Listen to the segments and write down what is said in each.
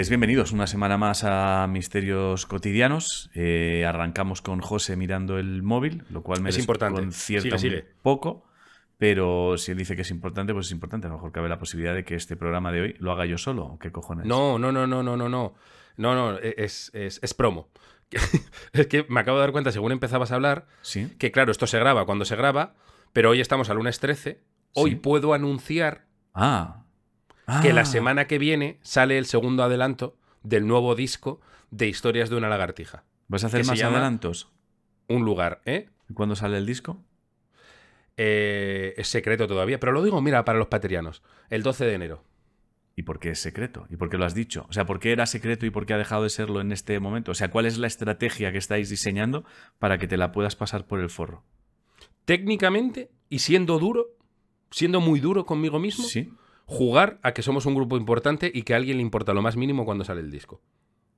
pues bienvenidos una semana más a Misterios Cotidianos. Eh, arrancamos con José mirando el móvil, lo cual me Es importante. Sigue, un poco, pero si él dice que es importante, pues es importante. A lo mejor cabe la posibilidad de que este programa de hoy lo haga yo solo. ¿o ¿Qué cojones? No, no, no, no, no, no, no. No, no, es, es, es promo. es que me acabo de dar cuenta, según empezabas a hablar, ¿Sí? que claro, esto se graba cuando se graba, pero hoy estamos al lunes 13. Hoy Sí. puedo anunciar Ah. Que Ah. la semana que viene sale el segundo adelanto del nuevo disco de Historias de una lagartija. ¿Vas a hacer más adelantos? Un lugar, ¿eh? ¿Cuándo sale el disco? Eh, es secreto todavía, pero lo digo, mira, para los paterianos, el 12 de enero. ¿Y por qué es secreto? ¿Y por qué lo has dicho? O sea, ¿por qué era secreto y por qué ha dejado de serlo en este momento? O sea, ¿cuál es la estrategia que estáis diseñando para que te la puedas pasar por el forro? Técnicamente, y siendo duro, siendo muy duro conmigo mismo, Sí. Jugar a que somos un grupo importante y que a alguien le importa lo más mínimo cuando sale el disco.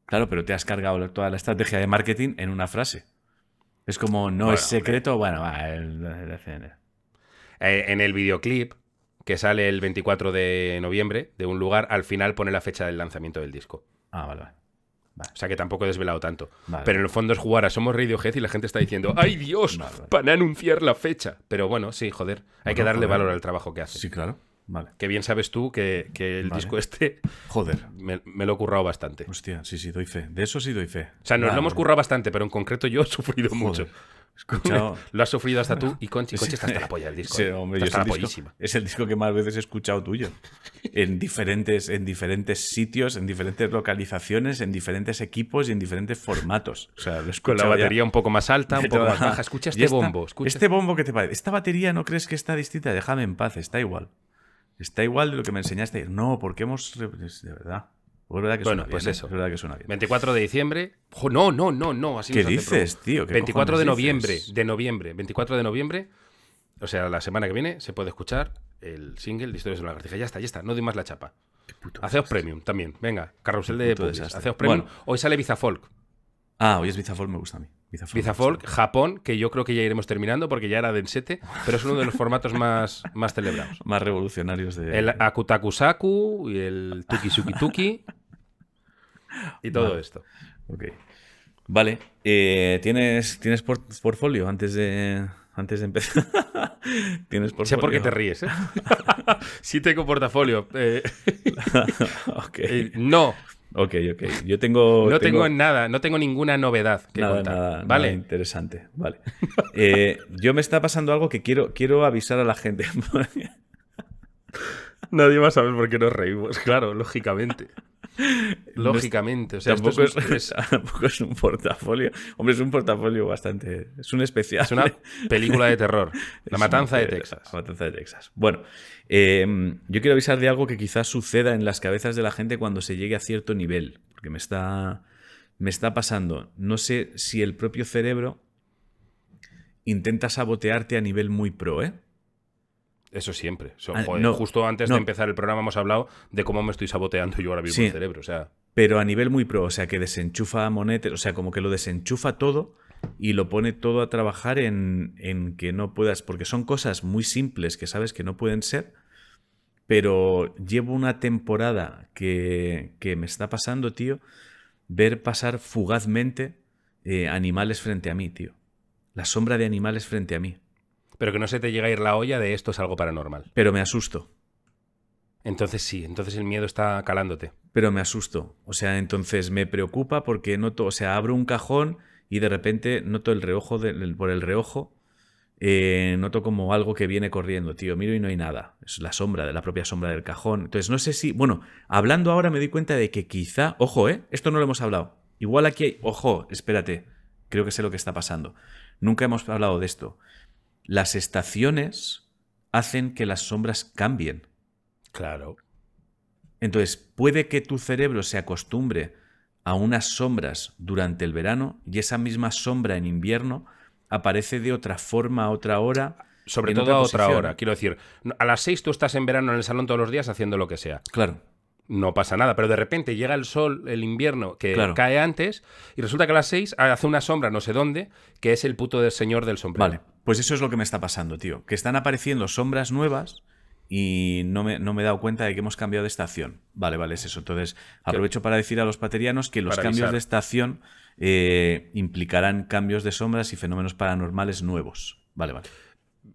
Claro, pero te has cargado toda la estrategia de marketing en una frase. Es como, no Bueno, es secreto, bueno, va, el- el- el- Eh, en el videoclip, que sale el 24 de noviembre, de un lugar, al final pone la fecha del lanzamiento del disco. Ah, vale, vale. O sea que tampoco he desvelado tanto. Vale. Pero en el fondo es jugar a Somos Radiohead y la gente está diciendo ¡Ay Dios! Vale, vale. Para anunciar la fecha. Pero bueno, sí, joder. Hay Bueno, que darle valor al trabajo que hace. Sí, claro. Vale. Que bien sabes tú que, que el Vale. disco este Joder. me, me lo he currado bastante. Hostia, sí, sí, doy fe. De eso sí doy fe. O sea, nos lo hemos currado bastante, pero en concreto yo he sufrido Joder. mucho. Escuchado... Lo has sufrido hasta tú y Conchi. Conchi está hasta la polla del disco. Sí, ¿eh? hombre, está es, hasta la disco, es el disco que más veces he escuchado tuyo. En diferentes, en diferentes sitios, en diferentes localizaciones, en diferentes equipos y en diferentes formatos. O sea, lo Con la ya batería un poco más alta, un poco más baja. Escucha este esta- bombo. Escucha Este bombo, ¿qué te parece? ¿Esta batería no crees que está distinta? Déjame en paz, está igual. Está igual de lo que me enseñaste. No, porque hemos... De verdad. Es verdad que Bueno, suena pues bien, ¿eh? eso. Es verdad que suena bien. 24 de diciembre. Jo, no, no, no, no. Así ¿Qué dices, tío? ¿Qué 24 de noviembre. dices? De noviembre. 24 de noviembre. O sea, la semana que viene se puede escuchar el single de Historias de una lagartija. Ya está, ya está. No doy más la chapa. Haceos premium también. Venga, carrusel de. Haceos premium. Bueno. Hoy sale Bizafolk. Ah, hoy es Bizafolk, me gusta a mí. Bizafolk. Japón, que yo creo que ya iremos terminando porque ya era densete, pero es uno de los formatos más, más celebrados. Más revolucionarios de... El Akutakusaku y el Tuki Suki Tuki y todo Vale. esto. Ok. Vale. eh, ¿Tienes, ¿tienes por- portfolio antes de, antes de empezar? ¿Tienes portfolio? Sé por qué te ríes, ¿eh? sí tengo portafolio. eh, ok. eh, no, Ok, ok. Yo tengo... no tengo nada, no tengo ninguna novedad que nada, contar. nada- ¿Vale? nada interesante. Vale. Eh, yo me está pasando algo que quiero, quiero avisar a la gente. Nadie va a saber por qué nos reímos, claro, lógicamente. Lógicamente. O sea, esto tampoco, es, un- es, tampoco es un portafolio. Hombre, es un portafolio bastante... Es un especial. es una película de terror. La matanza de Texas. La matanza de Texas. Bueno, eh, yo quiero avisar de algo que quizás suceda en las cabezas de la gente cuando se llegue a cierto nivel, porque me está, me está pasando. No sé si el propio cerebro intenta sabotearte a nivel muy pro, ¿eh? Eso siempre. So- Ah, joder, no, justo antes no. de empezar el programa hemos hablado de cómo me estoy saboteando yo ahora mismo Sí. el cerebro. O sea, Pero a nivel muy pro, o sea, que desenchufa monetes, o sea, como que lo desenchufa todo y lo pone todo a trabajar en, en que no puedas, porque son cosas muy simples que sabes que no pueden ser, pero llevo una temporada que, que me está pasando, tío, ver pasar fugazmente eh, animales frente a mí, tío. La sombra de animales frente a mí. Pero que no se te llega a ir la olla de esto es algo paranormal. Pero me asusto. Entonces sí, entonces el miedo está calándote. pero me asusto. O sea, entonces me preocupa porque noto, o sea, abro un cajón y de repente noto el reojo por el reojo, eh, noto como algo que viene corriendo, tío. Miro y no hay nada. Es la sombra, de la propia sombra del cajón. Entonces no sé si, bueno, hablando ahora me doy cuenta de que quizá, ojo, eh, esto no lo hemos hablado. Igual aquí hay, ojo, espérate, creo que sé lo que está pasando. Nunca hemos hablado de esto. Las estaciones hacen que las sombras cambien. Claro. Entonces, puede que tu cerebro se acostumbre a unas sombras durante el verano y esa misma sombra en invierno aparece de otra forma a otra hora. Sobre todo a otra hora. Quiero decir, a las 6 tú estás en verano en el salón todos los días haciendo lo que sea. Claro. No pasa nada, pero de repente llega el sol, el invierno, que Claro. cae antes, y resulta que a las 6 hace una sombra no sé dónde, que es el puto del señor del sombrero. Vale. Pues eso es lo que me está pasando, tío. Que están apareciendo sombras nuevas y no me, no me he dado cuenta de que hemos cambiado de estación. Vale, vale, es eso. Entonces, aprovecho para decir a los paterianos que los Para cambios avisar. de estación eh, implicarán cambios de sombras y fenómenos paranormales nuevos. Vale, vale.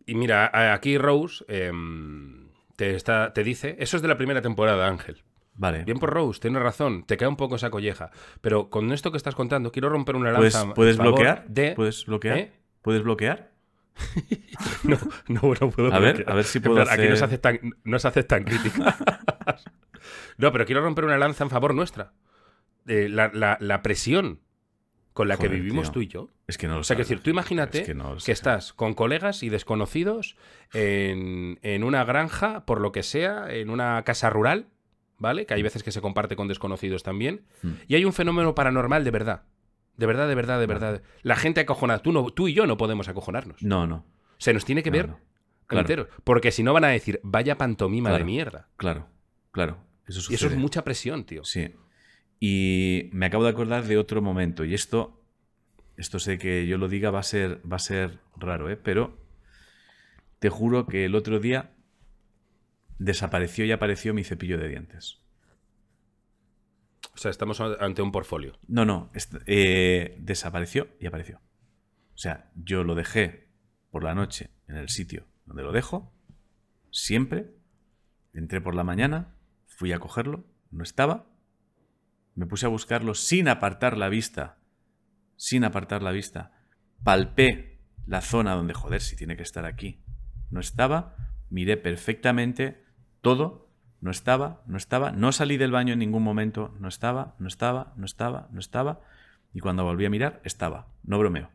Y mira, aquí Rose em, te, está, te dice, eso es de la primera temporada, Ángel. Vale. Bien por Rose, tienes razón, te cae un poco esa colleja. Pero con esto que estás contando, quiero romper una ¿Puedes, lanza. ¿puedes favor bloquear? De... ¿Puedes bloquear? ¿Eh? ¿Puedes bloquear? No, no, no puedo A ver, a ver si puedo plan, Aquí no se aceptan, no se aceptan críticas. no, pero quiero romper una lanza en favor nuestra. Eh, la, la- la presión con la que vivimos tío. tú y yo. Es que no lo O sea, que sabes. decir, tú imagínate Es que, que no estás con colegas y desconocidos en, en una granja, por lo que sea, en una casa rural, ¿vale? Que hay veces que se comparte con desconocidos también. Mm. Y hay un fenómeno paranormal de verdad. De verdad, de verdad, de verdad. La gente acojonada. Tú, no, tú y yo no podemos acojonarnos. No, no. Se nos tiene que No, ver no. Claro. enteros. Porque si no van a decir, vaya pantomima Claro. de mierda. Claro, claro. Eso Y eso es mucha presión, tío. Sí. Y me acabo de acordar de otro momento. Y esto, esto sé que yo lo diga va a ser, va a ser raro, ¿eh? Pero te juro que el otro día desapareció y apareció mi cepillo de dientes. O sea, estamos ante un portfolio. No, no. eh, desapareció y apareció. O sea, yo lo dejé por la noche en el sitio donde lo dejo, siempre. Entré por la mañana, fui a cogerlo, no estaba. Me puse a buscarlo sin apartar la vista. Sin apartar la vista. Palpé la zona donde, joder, si tiene que estar aquí. No estaba. Miré perfectamente todo. No estaba, no estaba. No salí del baño en ningún momento. No estaba, no estaba, no estaba, no estaba. Y cuando volví a mirar, estaba. No bromeo.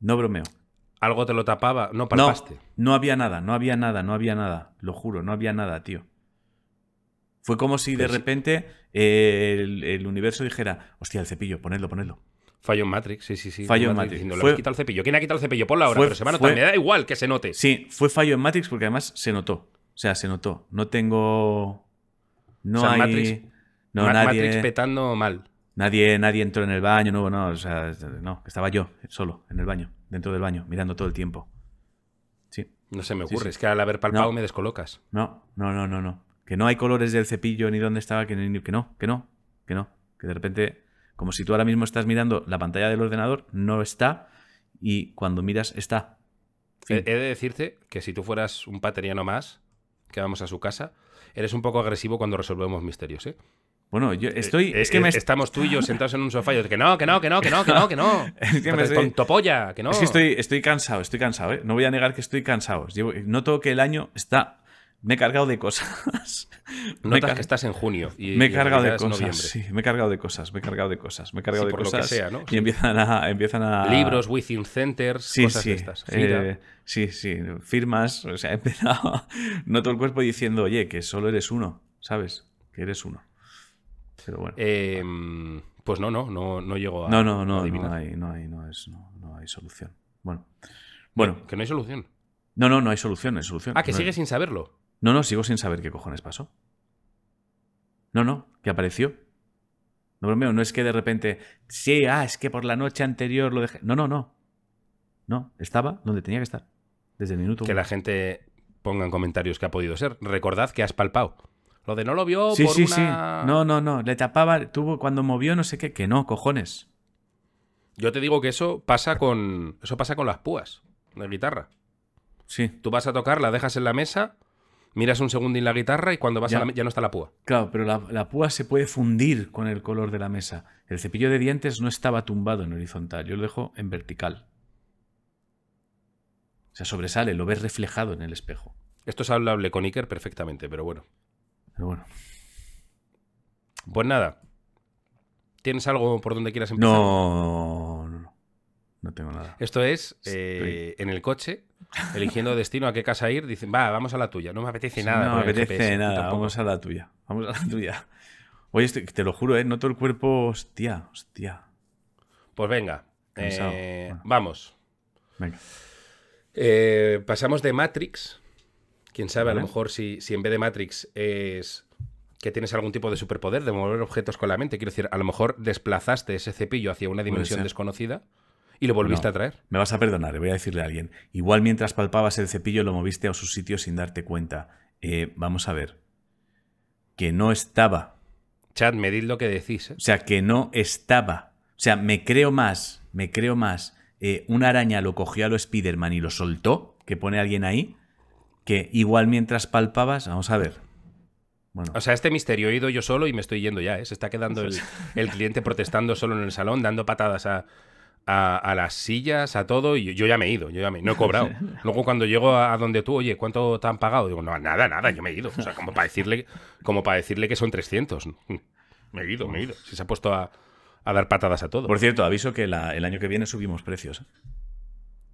No bromeo. Algo te lo tapaba. No palpaste. no había nada, no había nada, no había nada. Lo juro, no había nada, tío. Fue como si de Pues repente eh, el, el universo dijera, hostia, el cepillo, ponedlo, ponedlo. Fallo en Matrix, sí, sí, sí. Fallo en Matrix. Le Fue- quitado el cepillo. ¿Quién ha quitado el cepillo? Ponlo ahora, Fue- pero se va a fue- notar. Me da igual que se note. Sí, fue fallo en Matrix porque además se notó. O sea, se notó. No tengo. No O sea, hay. Matrix- no, Ma- nadie. Matrix petando mal. Nadie, nadie entró en el baño, no, no, o sea, no, estaba yo solo en el baño, dentro del baño, mirando todo el tiempo. Sí. No se me Sí, ocurre. sí. Es que al haber palpado No. me descolocas. No, no, no, no, no. Que no hay colores del cepillo ni dónde estaba, que, que no, que no, que no. Que de repente, como si tú ahora mismo estás mirando la pantalla del ordenador, no está y cuando miras está. He, Fin. he de decirte que si tú fueras un pateriano más, que vamos a su casa, eres un poco agresivo cuando resolvemos misterios, ¿eh? Bueno, yo estoy. Eh, es que eh, me. Estamos tú y yo sentados en un sofá y yo, que no, que no, que no, que no, que no, que no. Es que me polla, que no. Es que estoy, estoy cansado, estoy cansado, ¿eh? No voy a negar que estoy cansado. Llevo- noto que el año está. Me he cargado de cosas. Notas que estás en junio. Y, Me he cargado de cosas. Sí, me he cargado de cosas, me he cargado de cosas, me he cargado Sí, de por lo que cosas. sea, ¿no? Y empiezan a. Empiezan a Libros, within centers, Sí, cosas sí. de estas. Eh, sí, sí. Firmas. O sea, he empezado. Noto el cuerpo diciendo, oye, que solo eres uno, ¿sabes? Que eres uno. Pero bueno. Eh, pues no, no, no, no llego a. no, no, no, adivinar. no hay, no hay, no es, no, no hay solución. Bueno. Bueno, Que no hay solución. no, no, no hay solución, no hay solución. Ah, que No- sigue sin saberlo. No, no, sigo sin saber qué cojones pasó. No, no, que apareció. No bromeo, no es que de repente, sí, ah, es que por la noche anterior lo dejé. No, no, no. No, estaba donde tenía que estar. Desde el minuto Que uno. la gente ponga en comentarios que ha podido ser. Recordad que has palpado. Lo de no lo vio Sí, por sí, una... sí. No, no, no. Le tapaba, tuvo cuando movió no sé qué, que no, cojones. Yo te digo que eso pasa con. Eso pasa con las púas de guitarra. Sí, Tú vas a tocar, la dejas en la mesa, miras un segundo en la guitarra y cuando vas Ya. a la ya no está la púa. claro, pero la, la púa se puede fundir con el color de la mesa. El cepillo de dientes no estaba tumbado en horizontal, yo lo dejo en vertical. O sea, sobresale, lo ves reflejado en el espejo. Esto es hablable con Iker perfectamente, pero bueno. Pero bueno. Pues nada. ¿Tienes algo por donde quieras empezar? No. No tengo nada. Esto es eh, en el coche, eligiendo destino a qué casa ir, dicen, va, vamos a la tuya. No me apetece nada. no me apetece GPS, nada. tampoco. Vamos a la tuya. Vamos a la tuya. Oye, estoy- te lo juro, ¿eh? Noto el cuerpo. Hostia, hostia. Pues venga. Eh, Bueno. Vamos. Venga. Eh, pasamos de Matrix. Quién sabe, a lo mejor si, si en vez de Matrix es que tienes algún tipo de superpoder de mover objetos con la mente. Quiero decir, a lo mejor desplazaste ese cepillo hacia una dimensión desconocida Y lo volviste No. a traer. Me vas a perdonar, le voy a decirle a alguien. Igual mientras palpabas el cepillo lo moviste a su sitio sin darte cuenta. Eh, vamos a ver. Que no estaba. Chad, medid lo que decís. ¿eh? O sea, que no estaba. O sea, me creo más, me creo más. eh, una araña lo cogió a lo Spiderman y lo soltó, que pone alguien ahí, que igual mientras palpabas, vamos a ver. Bueno, O sea, este misterio he ido yo solo y me estoy yendo ya, ¿eh? Se está quedando el, el cliente protestando solo en el salón, dando patadas a, a- a las sillas, a todo, y yo ya me he ido, yo ya me no he cobrado. Luego cuando llego a, a donde tú, oye, ¿cuánto te han pagado? Digo, no, nada, nada, yo me he ido. O sea, como para decirle, como para decirle que son 300. Me he ido, me he ido. Si se ha puesto a, a dar patadas a todo. por cierto, aviso que la- el año que viene subimos precios. ¿eh?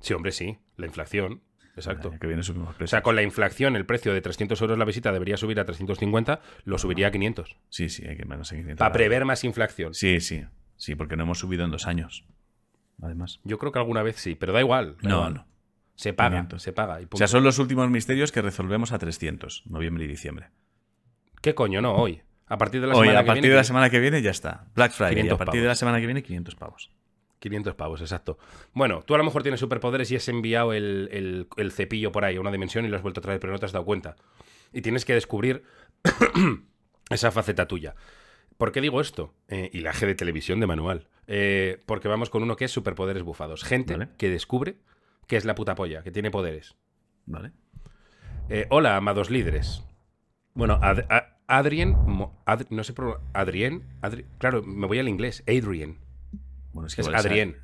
Sí, hombre, sí. La inflación. El Exacto. año que viene subimos O precios. sea, con la inflación, el precio de 300 euros la visita debería subir a 350, lo subiría a 500. Sí, sí, hay que menos en 500. Para prever más inflación. Sí, sí, sí, porque no hemos subido en dos años. Además. Yo creo que alguna vez sí, pero da igual. da No, igual. no. Se paga, 500. se paga. y O sea, son los últimos misterios que resolvemos a 300, noviembre y diciembre. ¿Qué coño? No, hoy. A partir de la Hoy, semana a que partir viene, de la semana que viene ya está. Black Friday. Y a 500 partir de la semana que viene, 500 pavos. 500 pavos, exacto. Bueno, tú a lo mejor tienes superpoderes y has enviado el, el- el cepillo por ahí a una dimensión y lo has vuelto a traer, pero no te has dado cuenta. Y tienes que descubrir esa faceta tuya. ¿Por qué digo esto? Eh, y la G de televisión de manual. Eh, porque vamos con uno que es superpoderes bufados. Gente Vale. que descubre que es la puta polla, que tiene poderes. ¿Vale? Eh, hola, amados líderes. Bueno, Ad- Adrien, Ad- no sé, pro- Adrien, Adri- claro, me voy al inglés, Adrien. Bueno, es Es igual Adrien.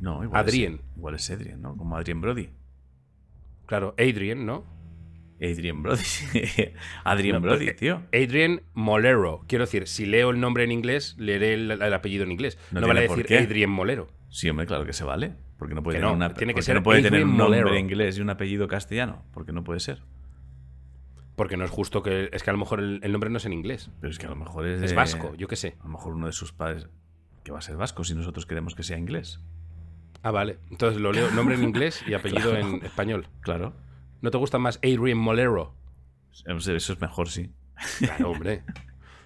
No, igual Adrien. Es, igual es Adrien, ¿no? Como Adrien Brody. Claro, Adrien, ¿no? Adrien Brody. Adrien No, Brody, pues, tío. Adrien Molero. Quiero decir, si leo el nombre en inglés, leeré el, el apellido en inglés. No No, vale decir qué. Adrien Molero. Sí, hombre, claro que se vale. Porque no puede Que tener, no, una- tiene que porque ser no puede tener Adrien un nombre Molero. inglés y un apellido castellano. Porque no puede ser. Porque no es justo que. Es que a lo mejor el, el nombre no es en inglés. Pero es que a lo mejor es. Es vasco, yo qué sé. A lo mejor uno de sus padres. Que va a ser vasco si nosotros queremos que sea inglés. Ah, vale. Entonces lo leo nombre en inglés y apellido Claro. en español. Claro. ¿No te gusta más Adrien Molero? Eso es mejor, sí. Claro, hombre.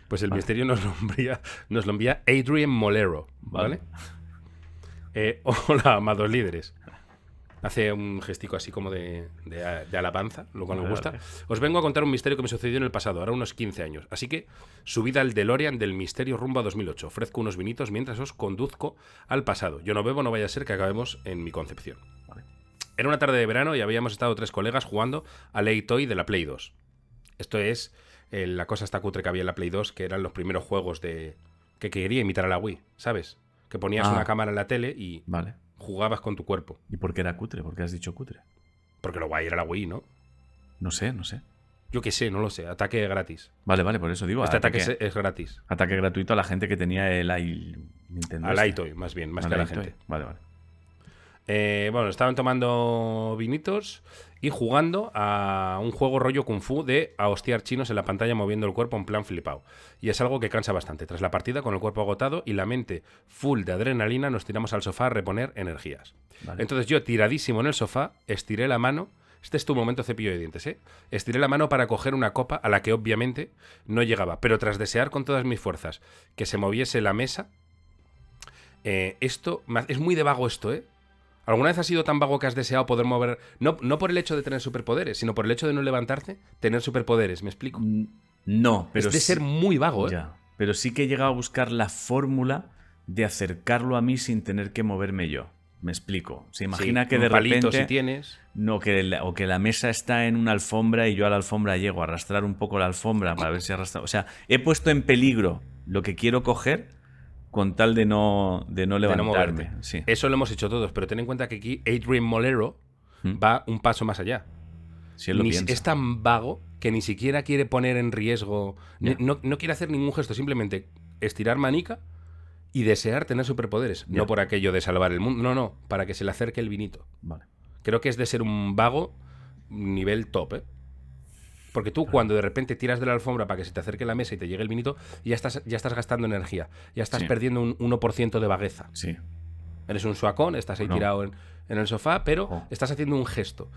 Pues el Vale. misterio nos lo envía, nos lo envía Adrien Molero, ¿vale? Vale. Eh, hola, amados líderes. Hace un gestico así como de, de- de alabanza, lo cual me Vale, gusta. vale. Os vengo a contar un misterio que me sucedió en el pasado, ahora unos 15 años. Así que subid al DeLorean del misterio rumbo a 2008. Ofrezco unos vinitos mientras os conduzco al pasado. Yo no bebo, no vaya a ser que acabemos en mi concepción. Vale. Era una tarde de verano y habíamos estado tres colegas jugando a Lay Toy de la Play 2. Esto es eh, la cosa esta cutre que había en la Play 2, que eran los primeros juegos de que quería imitar a la Wii, ¿sabes? Que ponías Ah. una cámara en la tele y Vale. jugabas con tu cuerpo. ¿Y por qué era cutre? ¿Por qué has dicho cutre? Porque lo guay era la Wii, ¿no? No sé, no sé. Yo qué sé, no lo sé. Ataque gratis. Vale, vale, por eso digo. este ataque, ataque, es, es gratis. ataque gratuito a la gente que tenía el i- Nintendo. A este. Lightoy, más bien, más Al que a la iToy. gente. Vale, vale. Eh, bueno, estaban tomando vinitos y jugando a un juego rollo kung fu de a hostiar chinos en la pantalla moviendo el cuerpo en plan flipado. Y es algo que cansa bastante. Tras la partida, con el cuerpo agotado y la mente full de adrenalina, nos tiramos al sofá a reponer energías. Vale. Entonces yo, tiradísimo en el sofá, estiré la mano. Este es tu momento cepillo de dientes, ¿eh? Estiré la mano para coger una copa a la que obviamente no llegaba. Pero tras desear con todas mis fuerzas que se moviese la mesa, eh, esto es muy de vago esto, ¿eh? ¿Alguna vez has sido tan vago que has deseado poder mover, no, no por el hecho de tener superpoderes, sino por el hecho de no levantarte, tener superpoderes? ¿Me explico? No, pero es de sí- ser muy vago, ¿eh? Ya. Pero sí que he llegado a buscar la fórmula de acercarlo a mí sin tener que moverme yo. Me explico. Se imagina Sí, que de repente. si tienes. No, que la, o que la mesa está en una alfombra y yo a la alfombra llego a arrastrar un poco la alfombra para ver si arrastra. O sea, he puesto en peligro lo que quiero coger con tal de no, de no de no levantarme. sí. Eso lo hemos hecho todos, pero ten en cuenta que aquí Adrian Molero Mm. va un paso más allá. Si él lo Ni- piensa. es tan vago que ni siquiera quiere poner en riesgo, no, no quiere hacer ningún gesto, simplemente estirar manica y desear tener superpoderes. No por aquello de salvar el mundo, no, no, para que se le acerque el vinito. Vale. Creo que es de ser un vago nivel top, ¿eh? Porque tú cuando de repente tiras de la alfombra para que se te acerque la mesa y te llegue el vinito, ya estás, ya estás gastando energía, ya estás Sí. perdiendo un 1% de vagueza. Sí. Eres un suacón, estás ahí No. tirado en, en el sofá, pero Ojo. estás haciendo un gesto.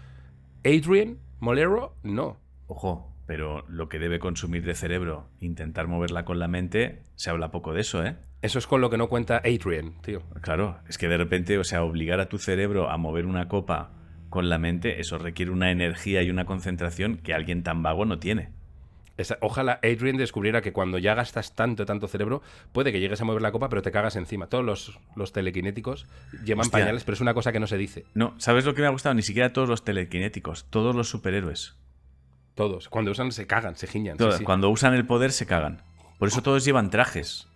Adrian Molero, no. Ojo, pero lo que debe consumir de cerebro, intentar moverla con la mente, se habla poco de eso, ¿eh? Eso es con lo que no cuenta Adrian, tío. Claro, es que de repente, o sea, obligar a tu cerebro a mover una copa con la mente, eso requiere una energía y una concentración que alguien tan vago no tiene. Esa- ojalá Adrian descubriera que cuando ya gastas tanto, tanto cerebro, puede que llegues a mover la copa, pero te cagas encima. Todos los, los telequinéticos llevan Hostia. pañales, pero es una cosa que no se dice. No, ¿sabes lo que me ha gustado? Ni siquiera todos los telequinéticos, todos los superhéroes. Todos. Cuando usan se cagan, se giñan. sí, Todos, sí. Cuando usan el poder se cagan. Por eso todos llevan trajes.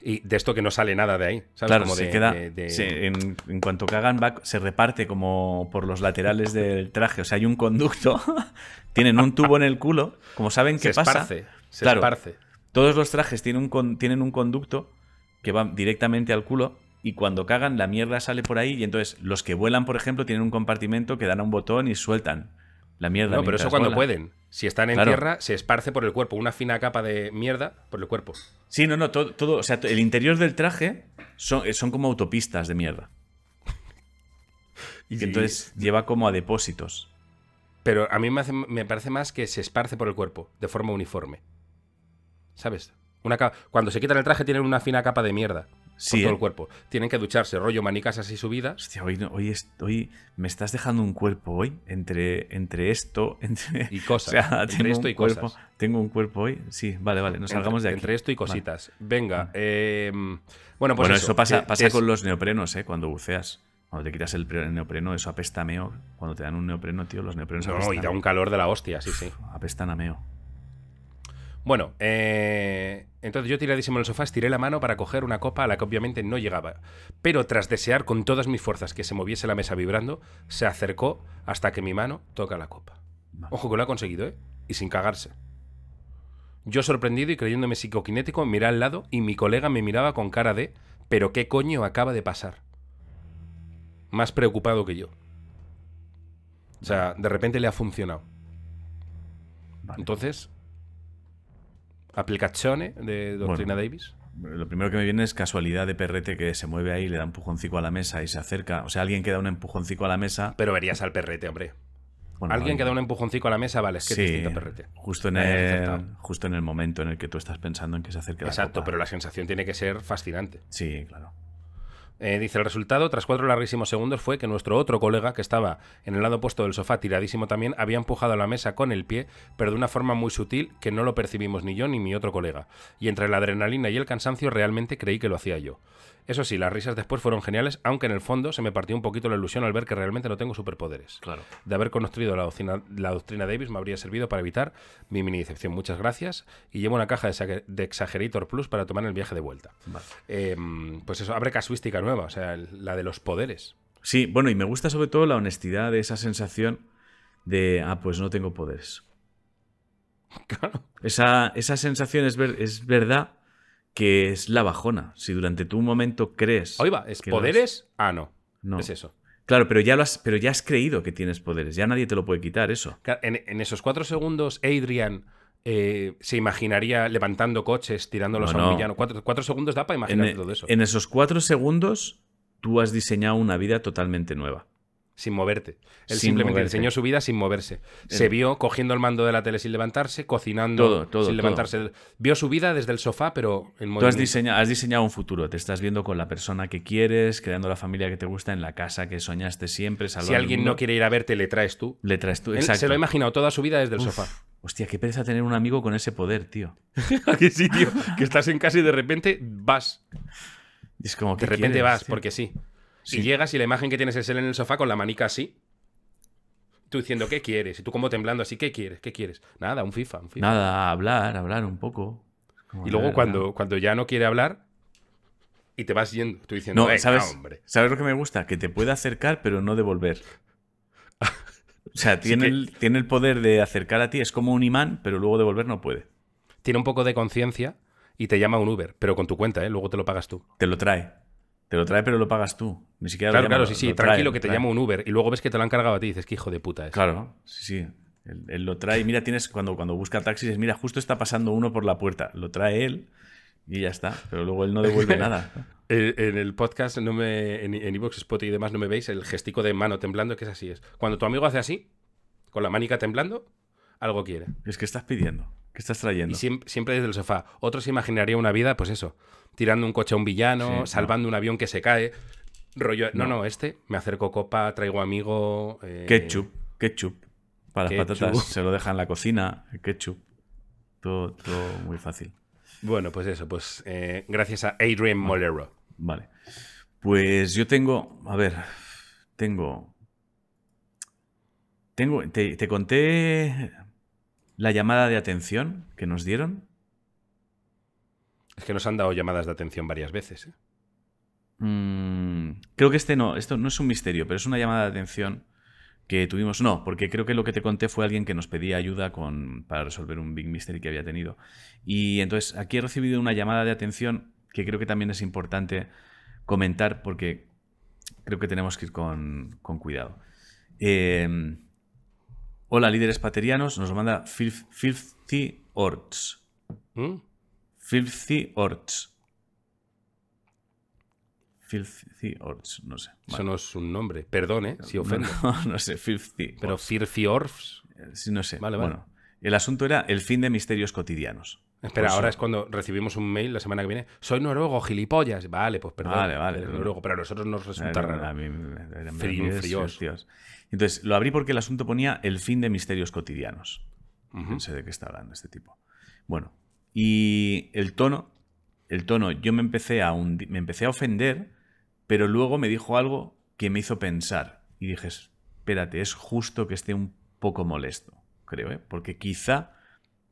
Y de esto que no sale nada de ahí. ¿sabes? Claro, Como se de- queda. de- de- se- en, en cuanto cagan, va- se reparte como por los laterales del traje. O sea, hay un conducto. tienen un tubo en el culo. Como saben se qué pasa. esparce. Se Claro. esparce. Todos los trajes tienen un, con- tienen un conducto que va directamente al culo. Y cuando cagan, la mierda sale por ahí. Y entonces, los que vuelan, por ejemplo, tienen un compartimento que dan a un botón y sueltan la mierda. No, pero eso cuando pueden. Si están en Claro. tierra, se esparce por el cuerpo. Una fina capa de mierda por el cuerpo. Sí, no, no, todo, todo, o sea, el interior del traje son, eh, son como autopistas de mierda. Y Que entonces lleva como a depósitos. Pero a mí me, hace- me parece más que se esparce por el cuerpo, de forma uniforme. ¿Sabes? Una Cuando se quitan el traje tienen una fina capa de mierda Sí, por todo ¿eh? el cuerpo. Tienen que ducharse, rollo manicas así subidas. Hostia, hoy, no- hoy, es- hoy me estás dejando un cuerpo hoy entre, entre esto, entre... Y cosas. O sea, entre esto un y cuerpo, cosas. Tengo un cuerpo hoy. Sí, vale, vale, nos salgamos de entre, aquí. entre esto y Vale. cositas. Venga, eh, bueno, pues bueno, eso, eso, pasa, pasa es- con los neoprenos, ¿eh? Cuando buceas. Cuando te quitas el, pre- el neopreno, eso apesta a meo. Cuando te dan un neopreno, tío, los neoprenos No, apestan, y da un calor de la hostia, sí, sí. apestan a meo. Bueno, eh, entonces yo tiradísimo en el sofá, estiré la mano para coger una copa a la que obviamente no llegaba. Pero tras desear con todas mis fuerzas que se moviese la mesa vibrando, se acercó hasta que mi mano toca la copa. Ojo que lo ha conseguido, ¿eh? Y sin cagarse. Yo sorprendido y creyéndome psicoquinético, miré al lado y mi colega me miraba con cara de ¿pero qué coño acaba de pasar? Más preocupado que yo. O sea, de repente le ha funcionado. Vale. Entonces, aplicazione de Doctrina Bueno. Davis. Lo primero que me viene es casualidad de perrete que se mueve ahí, le da empujoncico a la mesa y se acerca. O sea, alguien que da un empujoncico a la mesa. Pero verías al perrete, hombre. bueno, Alguien que da un empujoncico a la mesa, vale, es que Sí, es distinto perrete. Justo en, has el, justo en el momento en el que tú estás pensando en que se acerque la Exacto, copa. pero la sensación tiene que ser fascinante. Sí, claro. Eh, dice el resultado, tras cuatro larguísimos segundos, fue que nuestro otro colega, que estaba en el lado opuesto del sofá, tiradísimo también, había empujado la mesa con el pie, pero de una forma muy sutil que no lo percibimos ni yo ni mi otro colega. Y entre la adrenalina y el cansancio realmente creí que lo hacía yo. Eso sí, las risas después fueron geniales, aunque en el fondo se me partió un poquito la ilusión al ver que realmente no tengo superpoderes. Claro. De haber construido la doctrina, la doctrina Davis me habría servido para evitar mi mini decepción. Muchas gracias. Y llevo una caja de, Exager- de Exagerator Plus para tomar el viaje de vuelta. Vale. Eh, pues eso, abre casuística nueva, o sea, la de los poderes. Sí, bueno, y me gusta sobre todo la honestidad de esa sensación de, ah, pues no tengo poderes. Claro. Esa, esa sensación es, ver- es verdad que es la bajona. Si durante tu momento crees... Ahí va, ¿es que lo has- poderes? Ah, no. No. Es eso. Claro, pero ya, lo has, pero ya has creído que tienes poderes. Ya nadie te lo puede quitar eso. En, en esos cuatro segundos, Adrian eh, se imaginaría levantando coches, tirándolos No, a un no. villano. Cuatro, cuatro segundos da para En, imaginar todo eso. en esos cuatro segundos, tú has diseñado una vida totalmente nueva. Sin moverte. Él Sin simplemente moverte. diseñó su vida sin moverse. Se vio cogiendo el mando de la tele sin levantarse, cocinando Todo, todo, sin todo. levantarse. Vio su vida desde el sofá, pero en Tú has movimiento. diseñado, has diseñado un futuro. Te estás viendo con la persona que quieres, creando la familia que te gusta, en la casa que soñaste siempre. Si alguien no quiere ir a verte, le traes tú. Le traes tú. Él Exacto. se lo ha imaginado toda su vida desde el Uf, sofá. Hostia, qué pereza tener un amigo con ese poder, tío. que sí, tío. Que estás en casa y de repente vas. Es como De ¿qué repente quieres, vas, tío? porque sí. Sí. Y llegas y la imagen que tienes es él en el sofá con la manica así. Tú diciendo, ¿qué quieres? Y tú como temblando así, ¿qué quieres? ¿Qué quieres? Nada, un FIFA, un FIFA. Nada, hablar, hablar un poco. Como, Y luego cuando, cuando ya no quiere hablar y te vas yendo, tú diciendo, No, "Venga, ¿sabes, hombre. ¿sabes lo que me gusta? Que te puede acercar, pero no devolver. O sea, tiene, que- el, tiene el poder de acercar a ti, es como un imán, pero luego devolver no puede. Tiene un poco de conciencia y te llama un Uber, pero con tu cuenta, ¿eh? Luego te lo pagas tú. Te lo trae. Te lo trae, pero lo pagas tú. Ni siquiera lo Claro, llama, claro, lo- sí, sí, lo trae, tranquilo lo que te llama un Uber y luego ves que te lo han cargado a ti y dices, qué hijo de puta es. Claro, sí, sí. Él, él lo trae. Mira, tienes cuando, cuando busca taxis, es, mira, justo está pasando uno por la puerta. Lo trae él y ya está. Pero luego él no devuelve nada. En el podcast, no me, en, en iVoox, Spot y demás, no me veis el gestico de mano temblando, que es así. Es. Cuando tu amigo hace así, con la manica temblando, algo quiere. Es que estás pidiendo. ¿Qué estás trayendo? Y siem- siempre desde el sofá. Otro se imaginaría una vida, pues eso, tirando un coche a un villano, Sí, salvando un avión que se cae. Rollo, no, no, este, me acerco copa, traigo amigo. eh, Ketchup, ketchup. Para las patatas se lo deja en la cocina, ketchup. Todo, todo muy fácil. Bueno, pues eso, pues eh, gracias a Adrian Molero. Vale. Pues yo tengo, a ver, tengo... Tengo, te, te conté la llamada de atención que nos dieron. Es que nos han dado llamadas de atención varias veces. ¿eh? Mm, creo que este no, esto no es un misterio, pero es una llamada de atención que tuvimos. No, porque creo que lo que te conté fue alguien que nos pedía ayuda con, para resolver un Big Mystery que había tenido. Y entonces aquí he recibido una llamada de atención que creo que también es importante comentar porque creo que tenemos que ir con, con cuidado. Eh, hola, líderes paterianos, nos lo manda Filth- Filthy Orts. ¿Mm? Filthy Orts. Filthy Orts, no sé. Eso no es un nombre. Perdón, ¿eh? Si ofendo. No, no sé, Filthy Pero Orts. Firthy Orfs. Eh, Sí, no sé. Vale, vale. Bueno, el asunto era el fin de misterios cotidianos. Espera, Pues, ahora es cuando recibimos un mail la semana que viene. Soy noruego, gilipollas. Vale, pues perdón. Vale, vale, perdón. noruego, pero a nosotros nos resulta raro. a mí me- fríos. tíos. Entonces, lo abrí porque el asunto ponía el fin de misterios cotidianos. Ujú. No sé de qué está hablando este tipo. Bueno, y el tono, el tono, yo me empecé a me empecé a ofender, pero luego me dijo algo que me hizo pensar. Y dije, espérate, es justo que esté un poco molesto, creo, ¿eh? porque quizá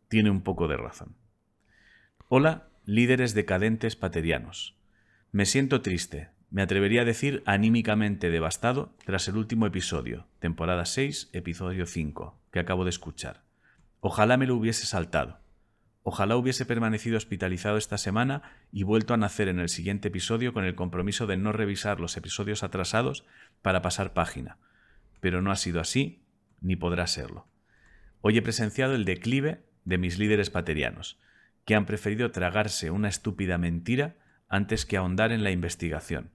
tiene un poco de razón. Hola, líderes decadentes paterianos. Me siento triste, me atrevería a decir anímicamente devastado tras el último episodio, temporada 6, episodio 5, que acabo de escuchar. Ojalá me lo hubiese saltado. Ojalá hubiese permanecido hospitalizado esta semana y vuelto a nacer en el siguiente episodio con el compromiso de no revisar los episodios atrasados para pasar página. Pero no ha sido así, ni podrá serlo. Hoy he presenciado el declive de mis líderes paterianos, que han preferido tragarse una estúpida mentira antes que ahondar en la investigación.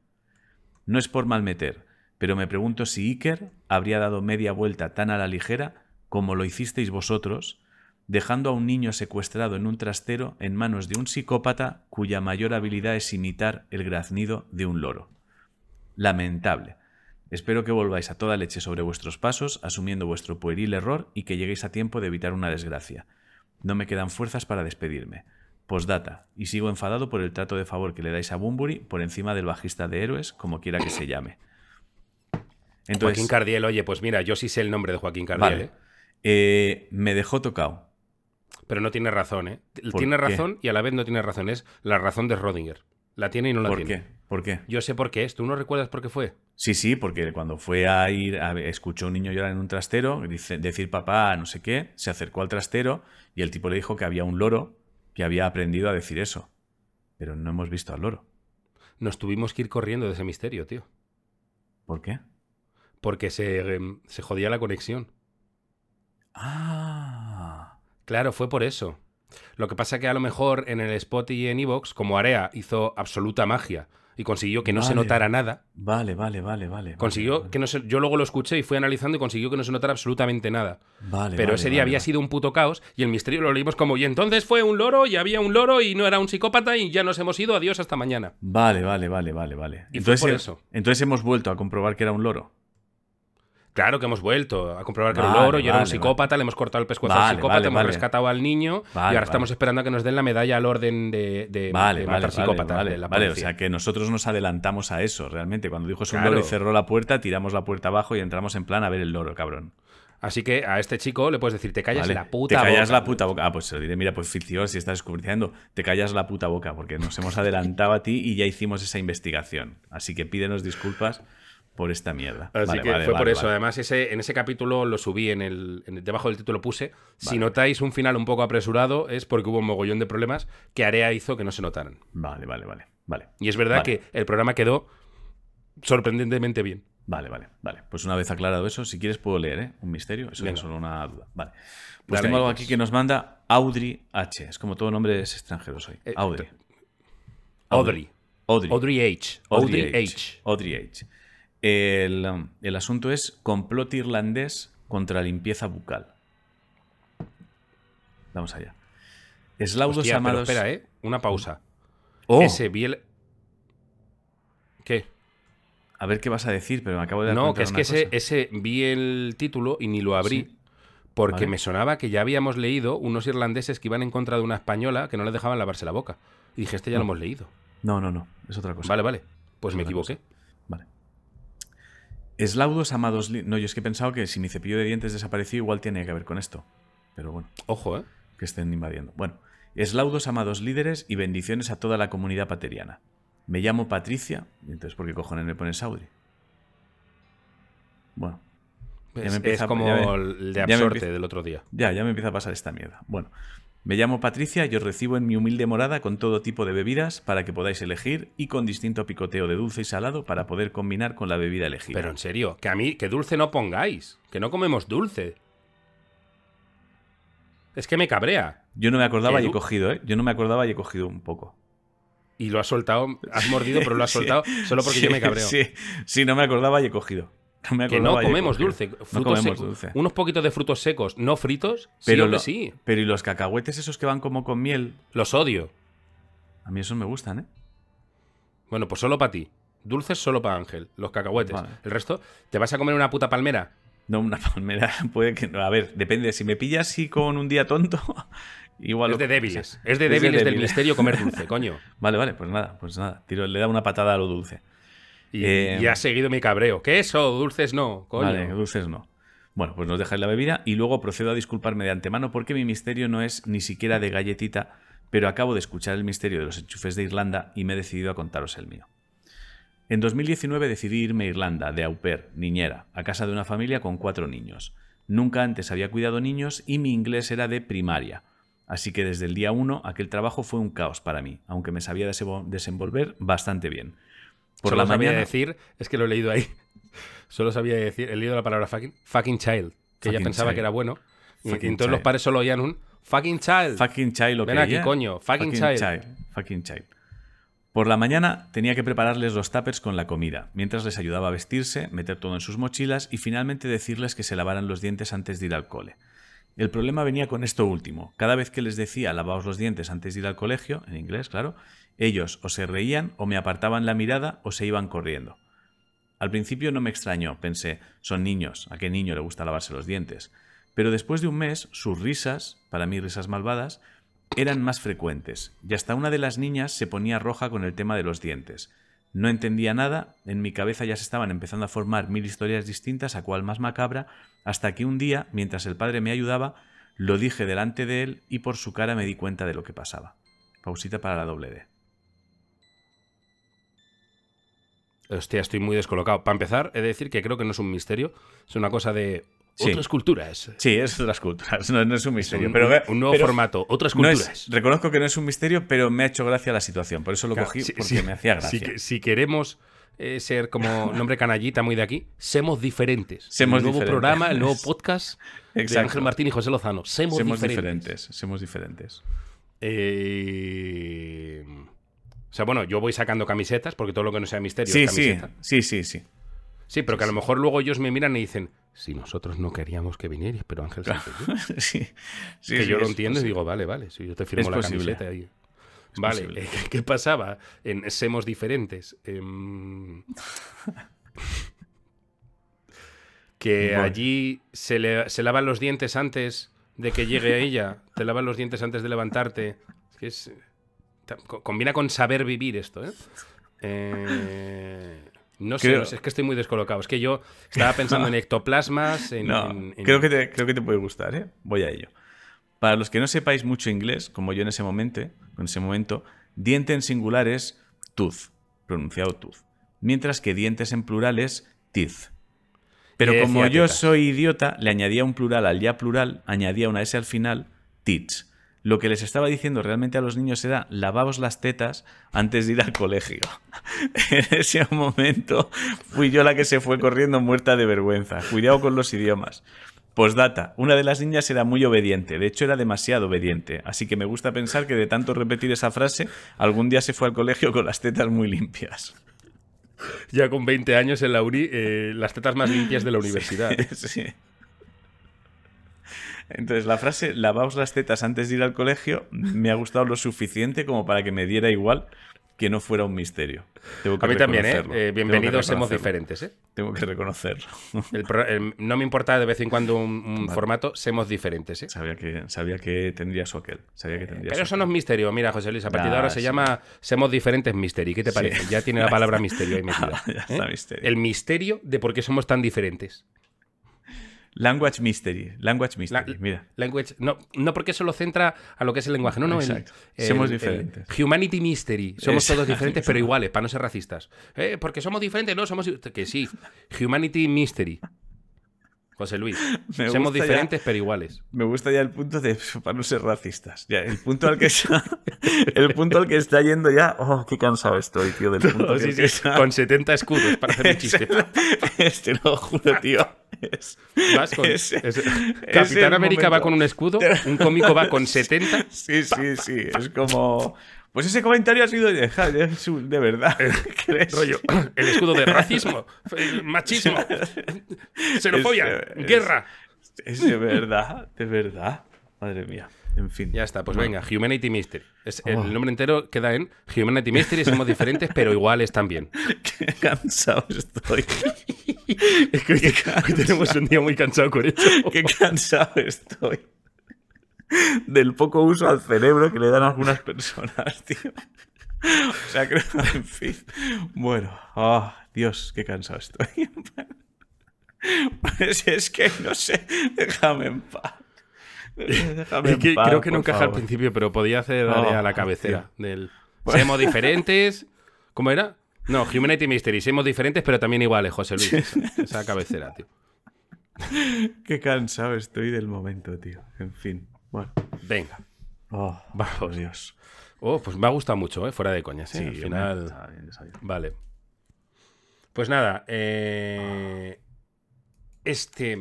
No es por malmeter, pero me pregunto si Iker habría dado media vuelta tan a la ligera como lo hicisteis vosotros, dejando a un niño secuestrado en un trastero en manos de un psicópata cuya mayor habilidad es imitar el graznido de un loro. Lamentable. Espero que volváis a toda leche sobre vuestros pasos, asumiendo vuestro pueril error y que lleguéis a tiempo de evitar una desgracia. No me quedan fuerzas para despedirme. Postdata, y sigo enfadado por el trato de favor que le dais a Bumburi por encima del bajista de héroes, como quiera que se llame. Entonces, Joaquín Cardiel, oye, pues mira, yo sí sé el nombre de Joaquín Cardiel, vale, ¿eh? eh, me dejó tocado. pero no tiene razón, ¿eh? ¿Por Tiene qué? razón y a la vez no tiene razón. Es la razón de Rodinger. La tiene y no la ¿Por tiene. qué? ¿Por qué? Yo sé por qué es. ¿Tú no recuerdas por qué fue? Sí, sí, porque cuando fue a ir, a, escuchó a un niño llorar en un trastero, dice, decir papá, no sé qué, se acercó al trastero y el tipo le dijo que había un loro que había aprendido a decir eso. Pero no hemos visto al loro. Nos tuvimos que ir corriendo de ese misterio, tío. ¿Por qué? Porque se, em, se jodía la conexión. Ah. Claro, fue por eso. Lo que pasa que a lo mejor en el Spot y en Evox, como Area hizo absoluta magia y consiguió que no se notara nada, Vale, vale, vale, vale. consiguió vale, que no se, yo luego lo escuché y fui analizando y consiguió que no se notara absolutamente nada. Vale, Pero vale, ese día había sido un puto caos y el misterio lo leímos como y entonces fue un loro y había un loro y no era un psicópata y ya nos hemos ido, adiós hasta mañana. Vale, vale, vale, vale, vale. Y fue Entonces, por eso. entonces hemos vuelto a comprobar que era un loro. Claro que hemos vuelto a comprobar que era un Vale, loro y era un vale, psicópata, le hemos cortado el pescuezo al Vale, psicópata, vale, hemos vale. rescatado al niño Vale, y ahora vale. estamos esperando a que nos den la medalla al orden de, de, Vale, de vale, matar vale, psicópatas vale, de la vale, o sea que nosotros nos adelantamos a eso, realmente. Cuando dijo es un loro y cerró la puerta, tiramos la puerta abajo y entramos en plan a ver el loro, cabrón. Así que a este chico le puedes decir, te callas Vale. la puta Te callas boca. la puta boca. Ah, pues se lo diré, mira, pues Ficción, si estás escuchando, te callas la puta boca, porque nos hemos adelantado a ti y ya hicimos esa investigación. Así que pídenos disculpas por esta mierda. Así Vale, que vale, fue por eso. Además, ese, en ese capítulo lo subí en el, en el- debajo del título puse. Si notáis un final un poco apresurado es porque hubo un mogollón de problemas que Area hizo que no se notaran. Vale, vale, vale. Vale, Y es verdad que el programa quedó sorprendentemente bien. vale, vale, vale. Pues una vez aclarado eso, si quieres puedo leer, ¿eh? Un misterio, eso Venga. es solo una duda. Vale. Pues Dale tengo algo pues. aquí que nos manda Audrey H. Es como todo nombres extranjeros hoy. Eh, Audrey. Audrey. Audrey. Audrey H. Audrey Audrey H. H. Audrey H. El, um, el asunto es complot irlandés contra limpieza bucal. Vamos allá. Eslaudos Hostia, pero amados. espera, ¿eh? Una pausa. Oh. ese vi el... ¿Qué? A ver qué vas a decir, pero me acabo de dar No, cuenta que es que ese, vi el título y ni lo abrí. Sí. Porque Vale. me sonaba que ya habíamos leído unos irlandeses que iban en contra de una española que no le dejaban lavarse la boca. Y dije, este ya lo hemos leído. No, no, no. Es otra cosa. Vale, vale. Pues me equivoqué. Eslaudos amados. No, yo es que he pensado que si mi cepillo de dientes desapareció, igual tiene que ver con esto. Pero bueno, Ojo, ¿eh? que estén invadiendo. Bueno, eslaudos amados líderes y bendiciones a toda la comunidad pateriana. Me llamo Patricia. Entonces, ¿por qué cojones me pones Audi? Bueno, Ya me Es, empieza- es como ya me- el de me absorte del otro día. Ya, ya me empieza a pasar esta mierda. Bueno, me llamo Patricia y os recibo en mi humilde morada con todo tipo de bebidas para que podáis elegir y con distinto picoteo de dulce y salado para poder combinar con la bebida elegida. Pero en serio, que a mí, que dulce no pongáis. Que no comemos dulce. Es que me cabrea. Yo no me acordaba y he cogido, ¿eh? Yo no me acordaba y he cogido un poco. Y lo has soltado, has mordido, pero lo has Sí, soltado solo porque sí, yo me cabreo. Sí, sí, no me acordaba y he cogido. No me Que no comemos dulce. No comemos secos. dulce. Unos poquitos de frutos secos, no fritos, Pero, lo- sí. pero y los cacahuetes esos que van como con miel, Los odio. a mí esos me gustan, ¿eh? Bueno, pues solo para ti. Dulces solo para Ángel. Los cacahuetes. Vale. El resto, ¿te vas a comer una puta palmera? No, una palmera puede que no. A ver, depende. Si me pillas así con un día tonto, igual. es de débiles. Es de Es de débiles del débiles. misterio comer dulce, coño. Vale, vale, pues nada, pues nada. Tiro, le da una patada a lo dulce. Y, Eh, y has seguido mi cabreo. ¿Qué eso? Dulces no, coño. Vale, dulces no. Bueno, pues nos dejáis la bebida y luego procedo a disculparme de antemano porque mi misterio no es ni siquiera de galletita, pero acabo de escuchar el misterio de los enchufes de Irlanda y me he decidido a contaros el mío. En 2019 decidí irme a Irlanda, de au pair, niñera, a casa de una familia con cuatro niños. Nunca antes había cuidado niños y mi inglés era de primaria. Así que desde el día uno aquel trabajo fue un caos para mí, aunque me sabía desenvolver bastante bien. Por Solo la sabía mañana... decir, es que lo he leído ahí. Solo sabía decir, he leído la palabra fucking, fucking child, que ella Fucking pensaba child. que era bueno. Y, entonces los child. padres solo oían un fucking child. Fucking child lo Ven que aquí, ella- coño, fucking child. Fucking child. Por la mañana tenía que prepararles los tuppers con la comida, mientras les ayudaba a vestirse, meter todo en sus mochilas y finalmente decirles que se lavaran los dientes antes de ir al cole. El problema venía con esto último. Cada vez que les decía lavaos los dientes antes de ir al colegio, en inglés, claro, ellos o se reían o me apartaban la mirada o se iban corriendo. Al principio no me extrañó, pensé, son niños, ¿a qué niño le gusta lavarse los dientes? Pero después de un mes, sus risas, para mí risas malvadas, eran más frecuentes, y hasta una de las niñas se ponía roja con el tema de los dientes. No entendía nada, en mi cabeza ya se estaban empezando a formar mil historias distintas, a cual más macabra, hasta que un día, mientras el padre me ayudaba, lo dije delante de él y por su cara me di cuenta de lo que pasaba. Pausita para la doble D. Hostia, estoy muy descolocado. Para empezar, he de decir que creo que no es un misterio, es una cosa de Sí. otras culturas. Sí, es otras culturas, no, no es un Es misterio. un, pero, un- un nuevo pero formato, otras no es- culturas. reconozco que no es un misterio, pero me ha hecho gracia la situación, por eso lo Claro, cogí, si- porque si- me hacía gracia. Si, que- si queremos eh, ser como nombre canallita muy de aquí, semos diferentes. Semos el nuevo diferentes. programa, el nuevo podcast de. Ángel Martín y José Lozano. Semos, Somos diferentes. diferentes, somos diferentes. Eh, O sea, bueno, yo voy sacando camisetas, porque todo lo que no sea misterio Sí, es sí, camiseta. sí, sí, sí. Sí, pero que a lo mejor luego ellos me miran y dicen, si nosotros no queríamos que vinierais, pero Ángel sí quería". sí, sí, que sí, yo lo entiendo y digo, vale, vale, si yo te firmo Es la posible. camiseta ahí. Vale, eh, ¿qué pasaba en Semos Diferentes? Em, que Bueno. allí se, le- se lavan los dientes antes de que llegue a ella, te lavan los dientes antes de levantarte. Es que es, combina con saber vivir esto, ¿eh? Eh, no sé, Creo- no sé, es que estoy muy descolocado. Es que yo estaba pensando en ectoplasmas, en... No, en- en- creo, que te, creo que te puede gustar, ¿eh? Voy a ello. Para los que no sepáis mucho inglés, como yo en ese momento, en ese momento, diente en singular es tooth, pronunciado tooth, mientras que dientes en plural es teeth. Pero como yo soy idiota, le añadía un plural al ya plural, añadía una S al final, teats. Lo que les estaba diciendo realmente a los niños era lavaos las tetas antes de ir al colegio. en ese momento fui yo la que se fue corriendo muerta de vergüenza. Cuidado con los idiomas. Postdata, una de las niñas era muy obediente, de hecho era demasiado obediente, así que me gusta pensar que de tanto repetir esa frase, algún día se fue al colegio con las tetas muy limpias. Ya con 20 años en la uni, eh, las tetas más limpias de la universidad. Sí. Entonces, la frase lavaos las tetas antes de ir al colegio me ha gustado lo suficiente como para que me diera igual que no fuera un misterio. Tengo que A mí también, ¿eh? Eh, bienvenidos, somos diferentes, ¿eh? Tengo que reconocerlo. El pro- el- no me importa de vez en cuando un, un Vale. formato, somos diferentes, ¿eh? Sabía que, sabía que tendría su aquel. Sabía que tendría Pero eso no es misterio. Mira, José Luis, a partir de ahora se llama Somos diferentes Mystery. ¿Qué te Sí. parece? Ya tiene la palabra misterio ahí metida. Ya está, ¿eh? misterio. El misterio de por qué somos tan diferentes. Language Mystery. Language Mystery. La- Mira. Language, no, no porque eso lo centra a lo que es el lenguaje, no, no. Exacto. el- Somos el diferentes. Humanity Mystery. Somos todos diferentes, pero iguales, para no ser racistas. Eh, porque somos diferentes, no, somos. Que sí. Humanity Mystery. Me José Luis. somos ya- diferentes, pero iguales. Me gusta ya el punto de para no ser racistas. Ya, el punto al que está, el punto al que está yendo ya. Oh, qué cansado estoy, tío, del punto Sí, que sí, está. Con 70 escudos para hacer un chiste. Es, te lo juro, tío. Es, Vas con- es- es- es Capitán América va con un escudo, un cómico va con 70. Sí, sí, sí. Es como. Pues ese comentario ha sido de, es de verdad. ¿Crees? Rollo, el escudo de racismo, eh, machismo, xenofobia, Es- es- guerra. Es de verdad, de verdad. Madre mía. En fin. Ya está, pues Bueno, venga, Humanity Mystery. Es- Oh. El nombre entero queda en Humanity Mystery, somos diferentes, pero iguales también. Qué cansado estoy. Es que hoy, hoy tenemos un día muy cansado con esto. Qué cansado estoy. Del poco uso al cerebro que le dan algunas personas, tío. O sea, creo, en fin. Bueno, oh, Dios, qué cansado estoy. Pues es que no sé, déjame en paz. Déjame en que paz, creo que no encaja al principio, pero podía hacer Oh, a la cabecera del. Bueno. Somos diferentes. ¿Cómo era? No, Humanity Mystery. Somos diferentes, pero también iguales, José Luis. Esa, esa cabecera, tío. Qué cansado estoy del momento, tío. En fin. Bueno. Venga. Oh, Vamos. Dios. Oh, pues me ha gustado mucho, ¿eh? Fuera de coñas, ¿eh? Sí, Al final. está bien, está bien. Vale. Pues nada, eh, este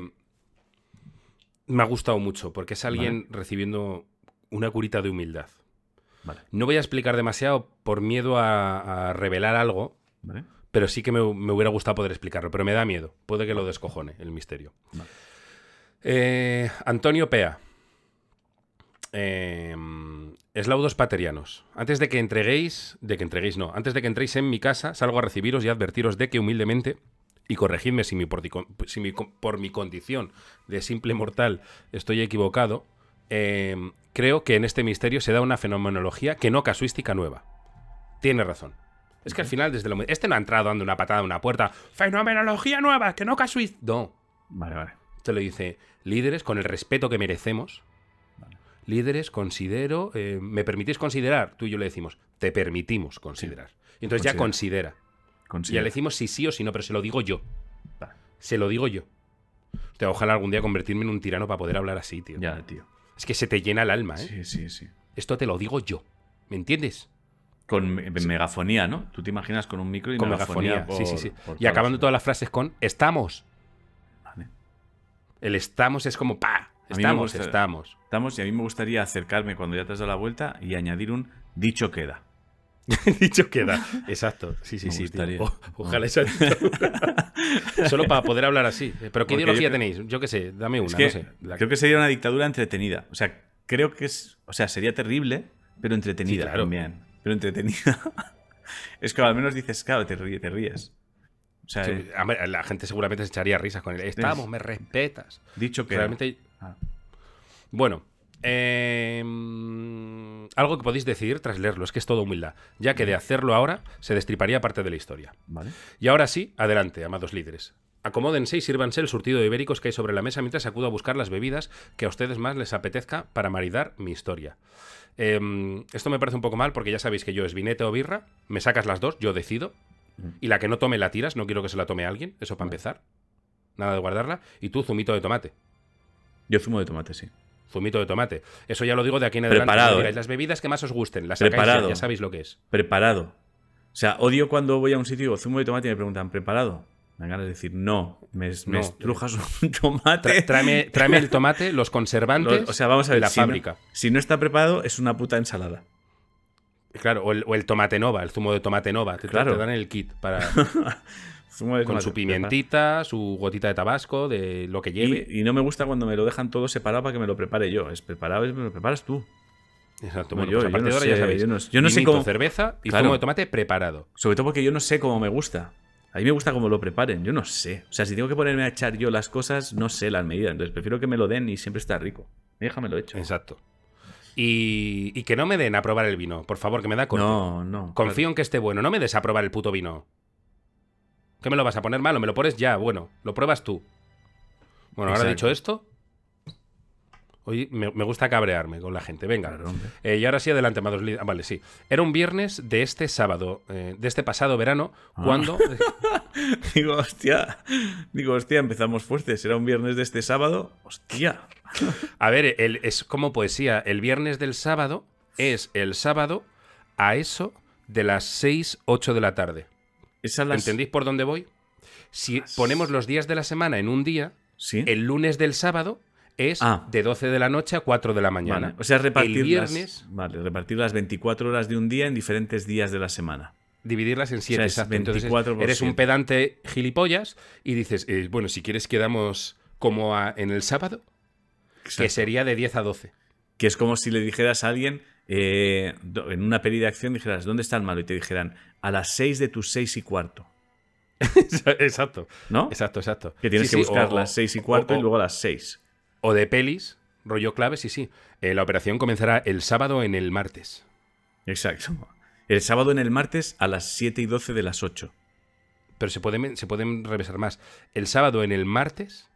me ha gustado mucho porque es alguien recibiendo una curita de humildad. Vale, No voy a explicar demasiado por miedo a, a revelar algo, vale. pero sí que me, me hubiera gustado poder explicarlo, pero me da miedo. Puede que lo descojone el misterio. Eh, Antonio Pea. Eh, eslaudos paterianos. Antes de que entreguéis, de que entreguéis no, antes de que entréis en mi casa, salgo a recibiros y advertiros de que humildemente, y corregidme si, mi por, si mi- por mi condición de simple mortal estoy equivocado, eh, creo que en este misterio se da una fenomenología que no casuística nueva. Tiene razón. Es que al final, desde lo... Este no ha entrado dando una patada a una puerta. ¡Fenomenología nueva! ¡Que no casuística! No. Vale, vale. Te lo dice, líderes, con el respeto que merecemos, líderes, considero, eh, ¿me permitís considerar? Tú y yo le decimos, te permitimos considerar. Y entonces ya Considera. considera. Ya le decimos si sí o si no, pero se lo digo yo. Se lo digo yo. Ojalá algún día convertirme en un tirano para poder hablar así, tío. Ya, tío. Es que se te llena el alma, ¿eh? Sí, sí, sí. Esto te lo digo yo. ¿Me entiendes? Con me- megafonía, ¿no? Tú te imaginas con un micro y Con megafonía. megafonía. sí, sí, sí. y acabando toda todas las frases con estamos. Vale. El estamos es como pa. Estamos, gusta- estamos. Estamos y a mí me gustaría acercarme cuando ya te has dado la vuelta y añadir un dicho queda. Dicho queda. Exacto. Sí, sí, Me sí. O- ojalá esa dictadura. Solo para poder hablar así. ¿Pero qué Porque ideología yo tenéis? Yo qué sé, dame una, Es que no sé. La- creo que sería una dictadura entretenida. O sea, creo que es. O sea, sería terrible, pero entretenida Sí, claro. también. Pero entretenida. es que al menos dices, claro, te ríes. Te ríes. O sea, Sí, eh, la gente seguramente se echaría risas con él. Estamos, me respetas. dicho que. Realmente. Ah. Bueno. eh, mm, algo que podéis decidir tras leerlo, es que es todo humildad, ya que de hacerlo ahora se destriparía parte de la historia. Vale. Y ahora sí, adelante, amados líderes. Acomódense y sírvanse el surtido de ibéricos que hay sobre la mesa mientras acudo a buscar las bebidas que a ustedes más les apetezca para maridar mi historia. Em, esto me parece un poco mal porque ya sabéis que yo es vinete o birra, me sacas las dos, yo decido, y la que no tome la tiras, no quiero que se la tome alguien, eso para empezar. Nada de guardarla. Y tú, zumito de tomate. Yo zumo de tomate, sí. Zumito de tomate. Eso ya lo digo de aquí en adelante. Preparado, ¿eh? Las bebidas que más os gusten, las sacáis ya, Preparado. ya sabéis lo que es. Preparado. O sea, odio cuando voy a un sitio zumo de tomate y me preguntan, ¿preparado? Me dan ganas de decir, no, me, estrujas un tomate. Tráeme, tráeme el tomate, los conservantes o sea, vamos a ver, la si no- fábrica. si no está preparado, es una puta ensalada. Claro, o el, o el tomate nova, el zumo de tomate nova. Te, Claro. te dan el kit para, con tomate, su pimientita, su gotita de tabasco, de lo que lleve. Y, y no me gusta cuando me lo dejan todo separado para que me lo prepare yo. Es preparado, es- me lo preparas tú. Exacto. No, Bueno, yo- pues a yo partir no de ahora ya sé, sabéis. yo no- yo no sé cómo- cerveza y Claro. zumo de tomate preparado. Sobre todo porque yo no sé cómo me gusta. A mí me gusta cómo lo preparen, yo no sé. O sea, si tengo que ponerme a echar yo las cosas, no sé las medidas. Entonces prefiero que me lo den y siempre está rico. Déjamelo hecho. Exacto. Y, y que no me den a probar el vino, por favor, que me da corte. No, no. Confío en que esté bueno, no me des a probar el puto vino. ¿Qué me lo vas a poner malo? ¿Me lo pones ya? Bueno, lo pruebas tú. Bueno, ahora dicho esto, hoy me, me gusta cabrearme con la gente. Venga. Eh, y ahora sí, adelante, Mados Lid- ah, Vale, sí. Era un viernes de este sábado, eh, de este pasado verano, Ah. cuando. Digo, hostia. Digo, hostia, empezamos fuertes. Era un viernes de este sábado. Hostia. A ver, el- es como poesía. El viernes del sábado es el sábado a eso de las 6, 8 de la tarde. Las... ¿Entendéis por dónde voy? Si Las- ponemos los días de la semana en un día, Sí. el lunes del sábado es Ah. de 12 de la noche a 4 de la mañana. Vale. O sea, repartir el viernes, las... Vale, repartir las 24 horas de un día en diferentes días de la semana. dividirlas en 7. O sea, es 24 por eres un pedante gilipollas y dices, eh, bueno, si quieres quedamos como a- en el sábado, que sería de 10 a 12. Que es como si le dijeras a alguien, eh, en una peli de acción, dijeras, ¿dónde está el malo? Y te dijeran, a las 6 de tus 6 y cuarto. exacto, ¿no? exacto, exacto. Que tienes Sí, que sí, buscar o- las 6 y cuarto o- y luego las 6. O de pelis, rollo clave, sí, sí. Eh, la operación comenzará el sábado en el martes. Exacto. El sábado en el martes a las 7 y 12 de las 8. Pero se pueden, se pueden revisar más. El sábado en el martes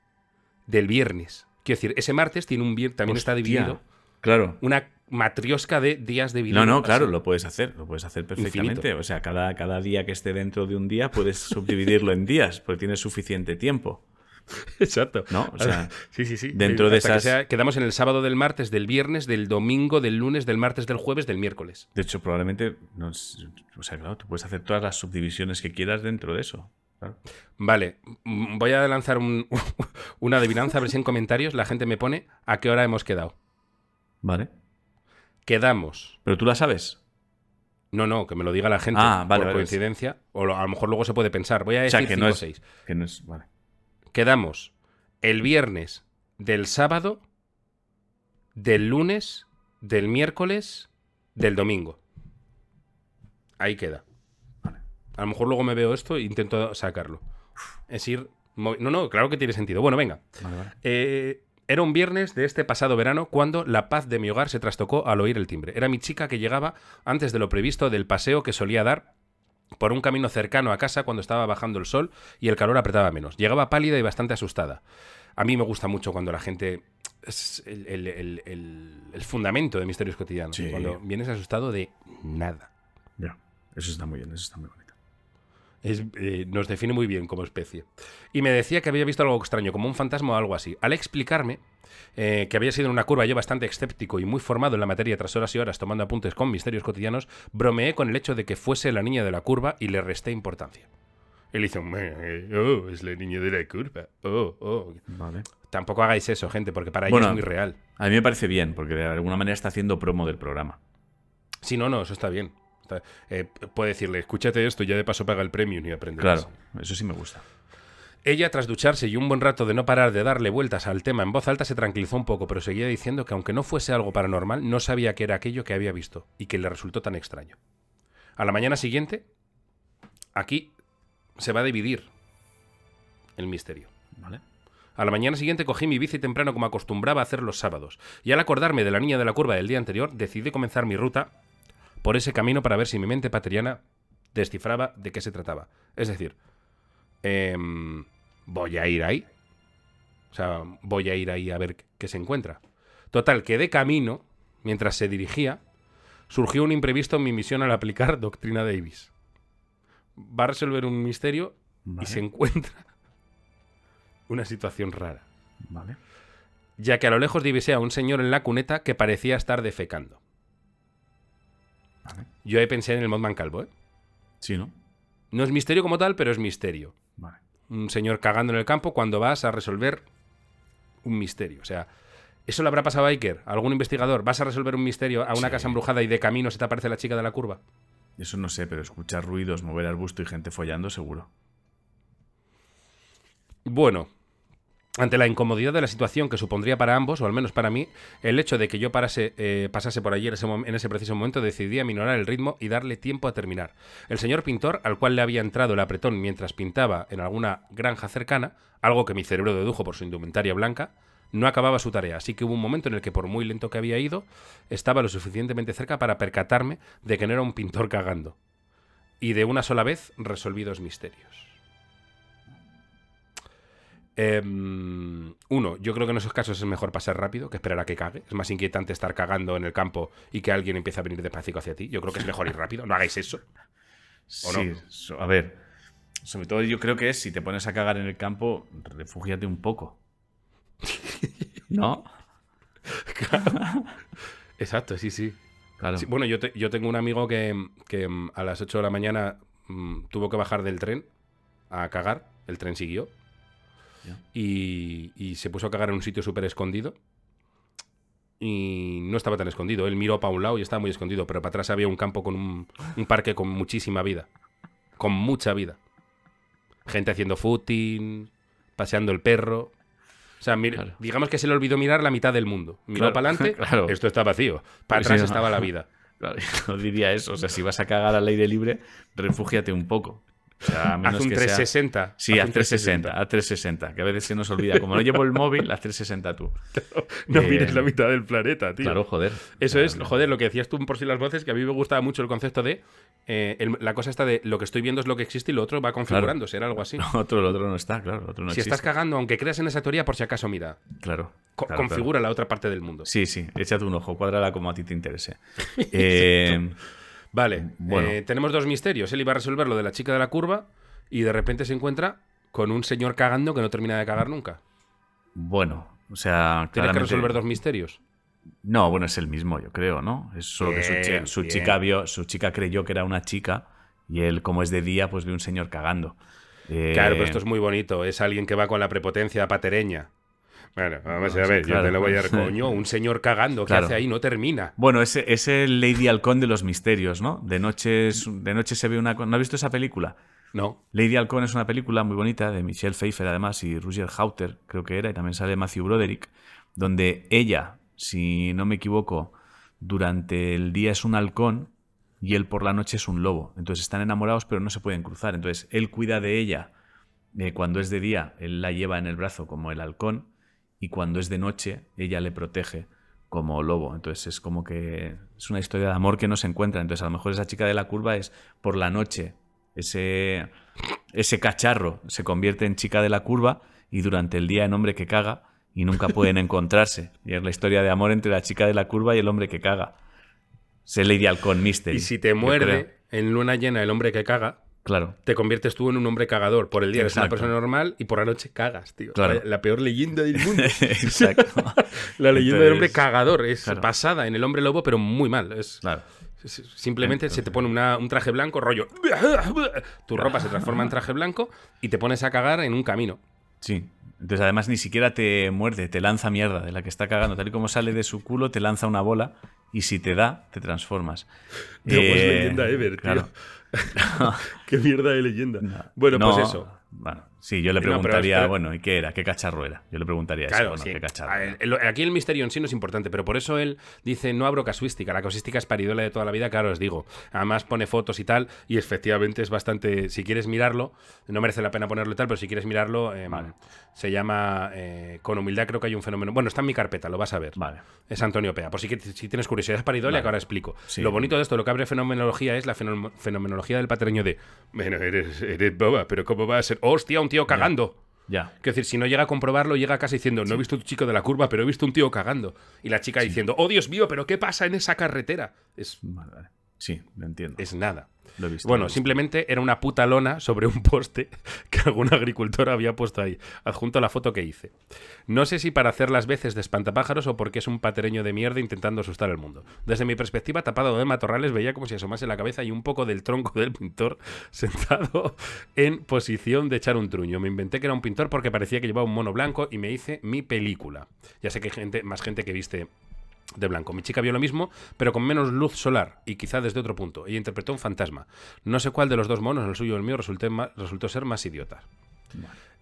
del viernes. Quiero decir, ese martes tiene un viernes, también está dividido. Claro. Una matriosca de días de vida. No, no, claro, lo puedes hacer, lo puedes hacer perfectamente. Infinito. O sea, cada, cada día que esté dentro de un día puedes subdividirlo en días, porque tienes suficiente tiempo, Exacto. ¿no? O sea, sí, sí, sí. dentro de que esas- sea- quedamos en el sábado del martes, del viernes, del domingo, del lunes, del martes, del jueves, del miércoles. de hecho, probablemente, no o sea, claro, tú puedes hacer todas las subdivisiones que quieras dentro de eso. claro. Vale, voy a lanzar un- una adivinanza, a ver si en comentarios la gente me pone a qué hora hemos quedado. Vale. Quedamos. Pero tú la sabes. No, no, que me lo diga la gente Ah, vale, por vale. coincidencia. O a lo mejor luego se puede pensar. Voy a O decir sea, que no 5 o es, 6. que no es. Vale. Quedamos el viernes del sábado, del lunes, del miércoles, del domingo. Ahí queda. Vale. A lo mejor luego me veo esto e intento sacarlo. Es ir... No, no, claro que tiene sentido. Bueno, venga. Vale, vale. Eh, era un viernes de este pasado verano cuando la paz de mi hogar se trastocó al oír el timbre. Era mi chica que llegaba antes de lo previsto del paseo que solía dar por un camino cercano a casa cuando estaba bajando el sol y el calor apretaba menos. Llegaba pálida y bastante asustada. A mí me gusta mucho cuando la gente... Es el, el- el- el- el fundamento de Misterios Cotidianos. Sí. Cuando vienes asustado de nada. Ya. Eso está muy bien, eso está muy bonito. Es, eh, nos define muy bien como especie. Y me decía que había visto algo extraño, como un fantasma o algo así. Al explicarme eh, que había sido en una curva yo bastante escéptico y muy formado en la materia tras horas y horas tomando apuntes con misterios cotidianos, bromeé con el hecho de que fuese la niña de la curva y le resté importancia. Él hizo, "Meh, oh, es la niña de la curva. Oh, oh. Vale. Tampoco hagáis eso, gente, porque para Bueno. es muy real. A mí me parece bien, porque de alguna manera está haciendo promo del programa. Sí, no, no, eso está bien. Eh, puede decirle, escúchate esto ya de paso paga el premium y aprende. Claro, eso sí me gusta. Ella, tras ducharse y un buen rato de no parar de darle vueltas al tema en voz alta, se tranquilizó un poco, pero seguía diciendo que aunque no fuese algo paranormal, no sabía qué era aquello que había visto y que le resultó tan extraño. A la mañana siguiente, aquí se va a dividir el misterio. Vale. A la mañana siguiente cogí mi bici temprano como acostumbraba a hacer los sábados, y al acordarme de la niña de la curva del día anterior, decidí comenzar mi ruta por ese camino para ver si mi mente pateriana descifraba de qué se trataba. Es decir, em, voy a ir ahí. O sea, voy a ir ahí a ver qué se encuentra. Total, que de camino, mientras se dirigía, surgió un imprevisto en mi misión al aplicar Doctrina Davis. Va a resolver un misterio Vale. y se encuentra una situación rara Vale. ya que a lo lejos divisé a un señor en la cuneta que parecía estar defecando. Vale. Yo ahí pensé en el Modman Calvo, ¿eh? Sí, ¿no? No es misterio como tal, pero es misterio. Vale. Un señor cagando en el campo cuando vas a resolver un misterio. O sea, ¿eso le habrá pasado a Iker? ¿A algún investigador? ¿Vas a resolver un misterio a una Sí. casa embrujada y de camino se te aparece la chica de la curva? Eso no sé, pero escuchar ruidos, mover arbusto y gente follando, seguro. Bueno, ante la incomodidad de la situación que supondría para ambos, o al menos para mí, el hecho de que yo eh, pasase por allí en ese, en ese, preciso momento, decidí aminorar el ritmo y darle tiempo a terminar. El señor pintor, al cual le había entrado el apretón mientras pintaba en alguna granja cercana, algo que mi cerebro dedujo por su indumentaria blanca, no acababa su tarea, así que hubo un momento en el que por muy lento que había ido, estaba lo suficientemente cerca para percatarme de que no era un pintor cagando. Y de una sola vez resolví dos misterios. Em, uno, yo creo que en esos casos es mejor pasar rápido que esperar a que cague. Es más inquietante estar cagando en el campo y que alguien empiece a venir despacito hacia ti. Yo creo que es mejor ir rápido. No hagáis eso. sí, a ver. Sobre todo yo creo que es si te pones a cagar en el campo, refúgiate un poco. ¿No? Exacto, sí, sí. bueno, yo, yo, tengo un amigo que, que, mm, a las 8 de la mañana mm, tuvo que bajar del tren a cagar. El tren siguió y, se puso a cagar en un sitio súper escondido. Y no estaba tan escondido. Él miró para un lado y estaba muy escondido, pero para atrás había un campo con un, parque con muchísima vida. Con mucha vida. Gente haciendo footing, paseando el perro. O sea, digamos que se le olvidó mirar la mitad del mundo. Miró para adelante, esto está vacío. Para atrás estaba la vida. Claro, no diría eso. O sea, si vas a cagar al aire libre, refúgiate un poco. O sea, haz un 360. Sí, haz 360, haz 360, que a veces se nos olvida. Como no llevo el móvil, haz 360 tú. no eh, mires la mitad del planeta, tío. Claro, joder. Eso es, joder, lo que decías tú por si las voces, que a mí me gustaba mucho el concepto de eh, la cosa está de lo que estoy viendo es lo que existe y lo otro va configurándose, era algo así. Lo otro, lo otro no está, claro. Otro no si estás cagando, aunque creas en esa teoría, por si acaso, mira. Claro. configura la otra parte del mundo. Sí, sí, échate un ojo, cuádrala como a ti te interese. eh, vale, bueno. Eh, tenemos dos misterios. Él iba a resolver lo de la chica de la curva y de repente se encuentra con un señor cagando que no termina de cagar nunca. Bueno, o sea, Tienes que resolver dos misterios. No, bueno, es el mismo, yo creo, ¿no? Es solo que su, chica vio, su chica creyó que era una chica y él, como es de día, pues ve un señor cagando. Claro, pero esto es muy bonito. Es alguien que va con la prepotencia patereña. Bueno, vamos a ver, yo te lo voy a dar, coño, un señor cagando, ¿qué hace ahí? No termina. Bueno, ese es el Lady Halcón de los misterios, ¿no? De noche, de noche se ve una... ¿No has visto esa película? No. Lady Halcón es una película muy bonita de Michelle Pfeiffer, además, y Roger Hauter, creo que era, y también sale Matthew Broderick, donde ella, si no me equivoco, durante el día es un halcón y él por la noche es un lobo. Entonces están enamorados, pero no se pueden cruzar. Entonces él cuida de ella eh, cuando es de día, él la lleva en el brazo como el halcón, y cuando es de noche, ella le protege como lobo. Entonces es como que es una historia de amor que no se encuentra. Entonces a lo mejor esa chica de la curva es por la noche ese, ese cacharro se convierte en chica de la curva y durante el día en hombre que caga y nunca pueden encontrarse. Y es la historia de amor entre la chica de la curva y el hombre que caga. Se Lady Halcón Mystery. Y si te muerde en luna llena el hombre que caga, Claro. Te conviertes tú en un hombre cagador. Por el día eres una persona normal y por la noche cagas, tío. La, peor leyenda del mundo. Exacto. la leyenda del hombre cagador. Es basada en el hombre lobo, pero muy mal. Es, claro. Simplemente se te pone un traje blanco, rollo. Tu ropa se transforma en traje blanco y te pones a cagar en un camino. Sí. Entonces, además, ni siquiera te muerde, te lanza mierda de la que está cagando. Tal y como sale de su culo, te lanza una bola y si te da, te transformas. Tío, pues eh, leyenda Ever, tío. Qué mierda de leyenda. Bueno, pues eso. Bueno, Sí, yo le preguntaría, bueno, ¿y qué era? ¿Qué cacharro era? Yo le preguntaría eso, ¿qué cacharro? aquí el misterio en sí no es importante, pero por eso él dice, no abro casuística, la casuística es paridola de toda la vida, claro, os digo. Además pone fotos y tal, y efectivamente es bastante, si quieres mirarlo, no merece la pena ponerlo y tal, pero si quieres mirarlo, em, se llama, eh, con humildad creo que hay un fenómeno, bueno, está en mi carpeta, lo vas a ver. Vale. Es Antonio Pea, por si, si tienes curiosidad, es paridolia, que ahora explico. Lo bonito de esto, lo que abre fenomenología es la fenomenología del patreño de, bueno, eres, eres boba, pero ¿cómo va a ser? ¡Hostia, un tío cagando! Ya. Es decir, si no llega a comprobarlo, llega casi diciendo, no he visto un chico de la curva, pero he visto un tío cagando. Y la chica diciendo, oh Dios mío, pero ¿qué pasa en esa carretera? Es. Sí, lo entiendo. Es nada bueno, simplemente era una puta lona sobre un poste que algún agricultor había puesto ahí, adjunto a la foto que hice. No sé si para hacer las veces de espantapájaros o porque es un patereño de mierda intentando asustar al mundo. Desde mi perspectiva, tapado de matorrales, veía como si asomase la cabeza y un poco del tronco del pintor sentado en posición de echar un truño. Me inventé que era un pintor porque parecía que llevaba un mono blanco y me hice mi película. Ya sé que hay gente, más gente que viste de blanco. Mi chica vio lo mismo, pero con menos luz solar y quizá desde otro punto. Ella interpretó un fantasma. No sé cuál de los dos monos, el suyo o el mío, resultó ser más idiota.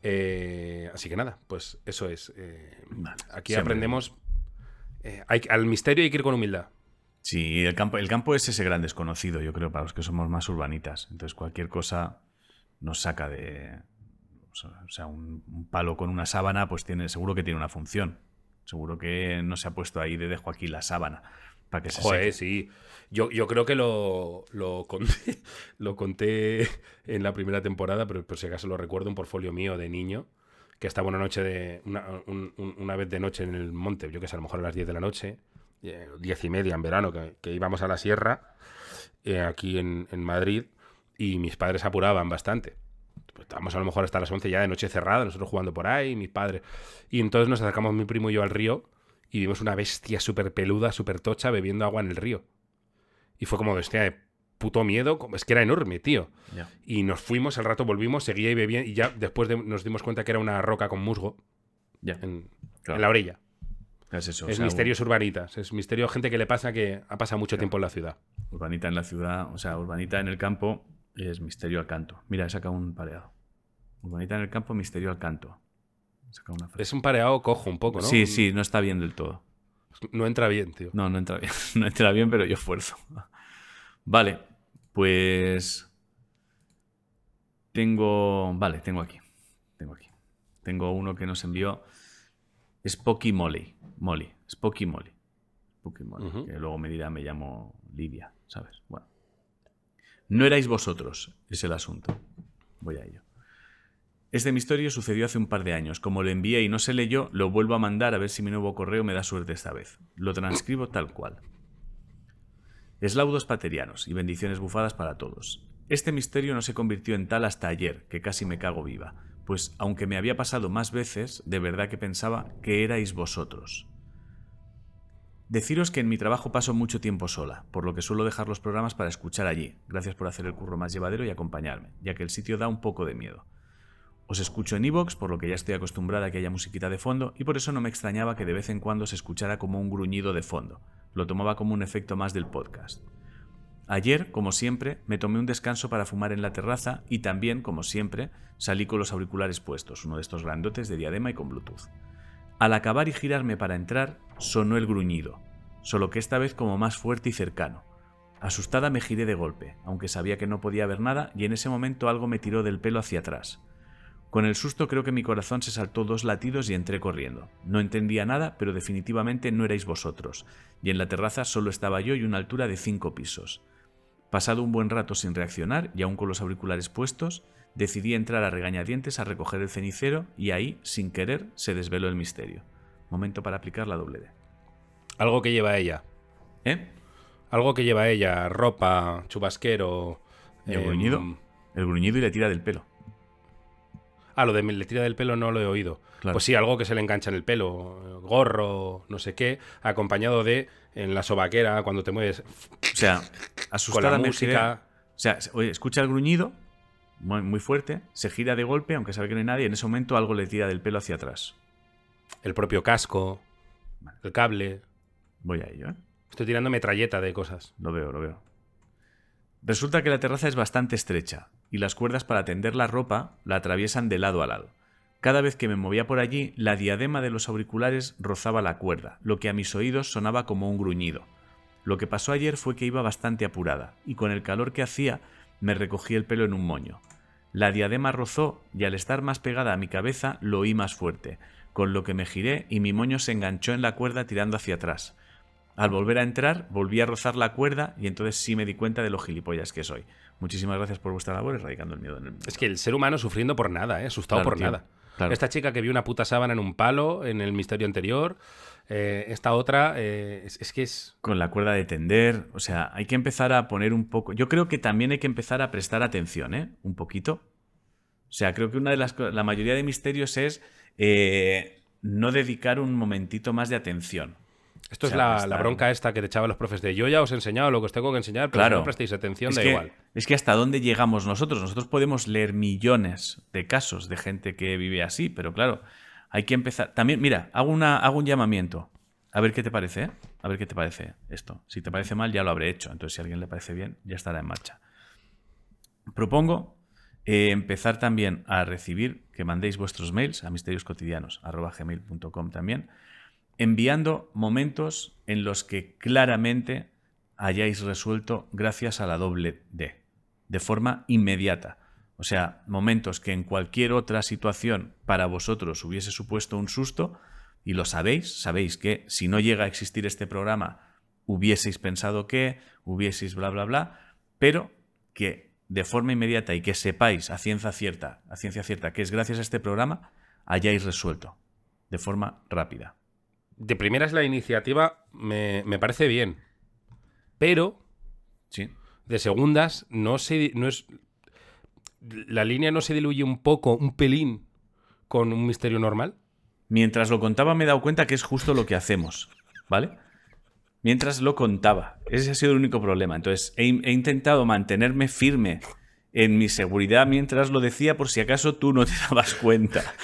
Eh, así que nada, pues eso es. eh, Vale, aquí aprendemos. eh, hay- al misterio hay que ir con humildad. Sí, el campo, el campo es ese gran desconocido, yo creo, para los que somos más urbanitas. Entonces, cualquier cosa nos saca de. O sea, un, un palo con una sábana, pues tiene, seguro que tiene una función. Seguro que no se ha puesto ahí de dejo aquí la sábana para que se Joder, seque. sí. Yo, yo creo que lo, lo, conté, lo conté en la primera temporada, pero por si acaso lo recuerdo, un portfolio mío de niño, que estaba una noche de. Una, un- un- una vez de noche en el monte, yo que sé, a lo mejor a las 10 de la noche, eh, 10 y media en verano, que, que íbamos a la sierra, eh, aquí en, en Madrid, y mis padres apuraban bastante. Estábamos a lo mejor hasta las 11 ya de noche cerrada, nosotros jugando por ahí, mis padres. Y entonces nos acercamos mi primo y yo al río y vimos una bestia súper peluda, súper tocha, bebiendo agua en el río. Y fue como, hostia, de puto miedo, es que era enorme, tío. Y nos fuimos, al rato volvimos, seguía y bebía, y ya después de- nos dimos cuenta que era una roca con musgo en, claro. en la orilla. Es eso. o es sea, misterios urbanitas, es misterio gente que le pasa que ha pasado mucho tiempo en la ciudad. Urbanita en la ciudad, o sea, urbanita en el campo es misterio al canto. Mira, he sacado un pareado. Urbanita en el campo, misterio al canto. Una. Es un pareado cojo un poco, ¿no? Sí, sí, no está bien del todo. No entra bien, tío. No, no entra bien. No entra bien, pero yo esfuerzo. Vale, pues. Tengo. Vale, tengo aquí. Tengo aquí. Tengo uno que nos envió. Spocky Molly. Molly. Spocky Molly. Spocky Molly. Que luego me dirá, me llamo Lidia, ¿sabes? Bueno. No erais vosotros, es el asunto. Voy a ello. Este misterio sucedió hace un par de años. Como lo envié y no se leyó, lo vuelvo a mandar a ver si mi nuevo correo me da suerte esta vez. Lo transcribo tal cual. Eslaudos paterianos y bendiciones bufadas para todos. Este misterio no se convirtió en tal hasta ayer, que casi me cago viva, pues aunque me había pasado más veces, de verdad que pensaba que erais vosotros. Deciros que en mi trabajo paso mucho tiempo sola, por lo que suelo dejar los programas para escuchar allí. Gracias por hacer el curro más llevadero y acompañarme, ya que el sitio da un poco de miedo. Os escucho en iVoox, por lo que ya estoy acostumbrada a que haya musiquita de fondo, y por eso no me extrañaba que de vez en cuando se escuchara como un gruñido de fondo. Lo tomaba como un efecto más del podcast. Ayer, como siempre, me tomé un descanso para fumar en la terraza y también, como siempre, salí con los auriculares puestos, uno de estos grandotes de diadema y con Bluetooth. Al acabar y girarme para entrar, sonó el gruñido, solo que esta vez como más fuerte y cercano. Asustada me giré de golpe, aunque sabía que no podía ver nada, y en ese momento algo me tiró del pelo hacia atrás. Con el susto creo que mi corazón se saltó dos latidos y entré corriendo. No entendía nada, pero definitivamente no erais vosotros, y en la terraza solo estaba yo y una altura de cinco pisos. Pasado un buen rato sin reaccionar y aún con los auriculares puestos, decidí entrar a regañadientes a recoger el cenicero y ahí, sin querer, se desveló el misterio. Momento para aplicar la doble D. Algo que lleva ella. ¿Eh? Algo que lleva ella, ropa, chubasquero. ¿Y el em, gruñido? El gruñido y le tira del pelo. Ah, lo de le tira del pelo no lo he oído. Claro. Pues sí, algo que se le engancha en el pelo, gorro, no sé qué, acompañado de en la sobaquera, cuando te mueves O sea, con asustada la música. O sea, oye, escucha el gruñido, muy, muy fuerte, se gira de golpe, aunque sabe que no hay nadie, en ese momento algo le tira del pelo hacia atrás. El propio casco, el cable. Voy a ello, ¿eh? Estoy tirando metralleta de cosas. Lo veo, lo veo. Resulta que la terraza es bastante estrecha y las cuerdas para tender la ropa la atraviesan de lado a lado. Cada vez que me movía por allí, la diadema de los auriculares rozaba la cuerda, lo que a mis oídos sonaba como un gruñido. Lo que pasó ayer fue que iba bastante apurada, y con el calor que hacía, me recogí el pelo en un moño. La diadema rozó y al estar más pegada a mi cabeza lo oí más fuerte, con lo que me giré y mi moño se enganchó en la cuerda tirando hacia atrás. Al volver a entrar, volví a rozar la cuerda y entonces sí me di cuenta de lo gilipollas que soy. Muchísimas gracias por vuestra labor erradicando el miedo en el mundo. Es que el ser humano sufriendo por nada, ¿eh? asustado Claro, por tío. nada. Claro. Esta chica que vio una puta sábana en un palo en el misterio anterior. eh, esta otra, eh, es, es que es. Con la cuerda de tender, o sea, hay que empezar a poner un poco... Yo creo que también hay que empezar a prestar atención, ¿eh? Un poquito. O sea, creo que una de las... La mayoría de misterios es eh, no dedicar un momentito más de atención. Esto O es la, bronca esta que te echaban los profes de yo ya os he enseñado lo que os tengo que enseñar, pero Claro. si no prestéis atención, es da que, igual. Es que hasta dónde llegamos nosotros. Nosotros podemos leer millones de casos de gente que vive así, pero claro, hay que empezar. También, mira, hago, una, hago un llamamiento. A ver qué te parece, ¿eh? A ver qué te parece esto. Si te parece mal, ya lo habré hecho. Entonces, si a alguien le parece bien, ya estará en marcha. Propongo eh, empezar también a recibir que mandéis vuestros mails a misterioscotidianos.gmail.com también, enviando momentos en los que claramente hayáis resuelto gracias a la doble D, de forma inmediata. O sea, momentos que en cualquier otra situación para vosotros hubiese supuesto un susto, y lo sabéis, sabéis que si no llega a existir este programa, hubieseis pensado que, hubieseis bla, bla, bla, pero que de forma inmediata y que sepáis a ciencia cierta, a ciencia cierta que es gracias a este programa, hayáis resuelto de forma rápida. De primeras la iniciativa me, me parece bien, pero Sí. de segundas no se no es la línea no se diluye un poco, un pelín con un misterio normal. Mientras lo contaba me he dado cuenta que es justo lo que hacemos, ¿vale? Mientras lo contaba. Ese ha sido el único problema. Entonces he, he intentado mantenerme firme en mi seguridad mientras lo decía por si acaso tú no te dabas cuenta.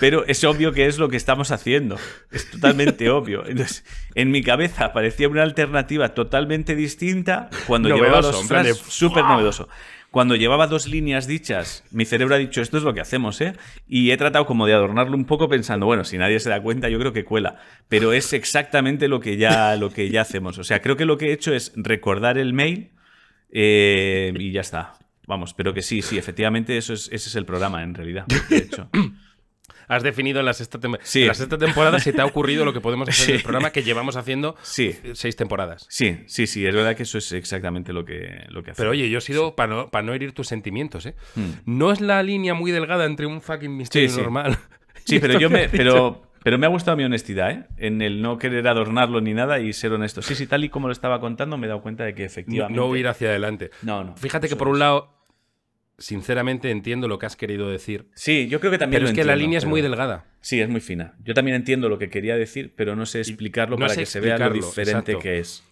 Pero es obvio que es lo que estamos haciendo. Es totalmente obvio. Entonces, en mi cabeza parecía una alternativa totalmente distinta cuando llevaba dos de, súper novedoso. Cuando llevaba dos líneas dichas, mi cerebro ha dicho, esto es lo que hacemos, ¿eh? Y he tratado como de adornarlo un poco pensando, bueno, si nadie se da cuenta, yo creo que cuela. Pero es exactamente lo que ya, lo que ya hacemos. O sea, creo que lo que he hecho es recordar el mail eh, y ya está. Vamos, pero que sí, sí, efectivamente eso es, ese es el programa en realidad. De hecho. Has definido en la sexta, Sí. en la sexta temporada se te ha ocurrido lo que podemos hacer en el Sí. programa que llevamos haciendo Sí. seis temporadas. Sí, sí, sí, es verdad que eso es exactamente lo que, lo que hacemos. Pero oye, yo he sido para no, para no herir tus sentimientos, ¿eh? Hmm. No es la línea muy delgada entre un fucking misterio Sí, sí. normal. Sí, pero yo me, pero, pero me ha gustado mi honestidad, ¿eh? En el no querer adornarlo ni nada y ser honesto. Sí, sí, tal y como lo estaba contando, me he dado cuenta de que No, efectivamente. no huir hacia adelante. No, no. Fíjate que por un lado, sinceramente entiendo lo que has querido decir. Sí, yo creo que también. Pero lo es que la línea es muy delgada. Sí, es muy fina. Yo también entiendo lo que quería decir, pero no sé explicarlo no para sé que se vea lo diferente exacto. que es.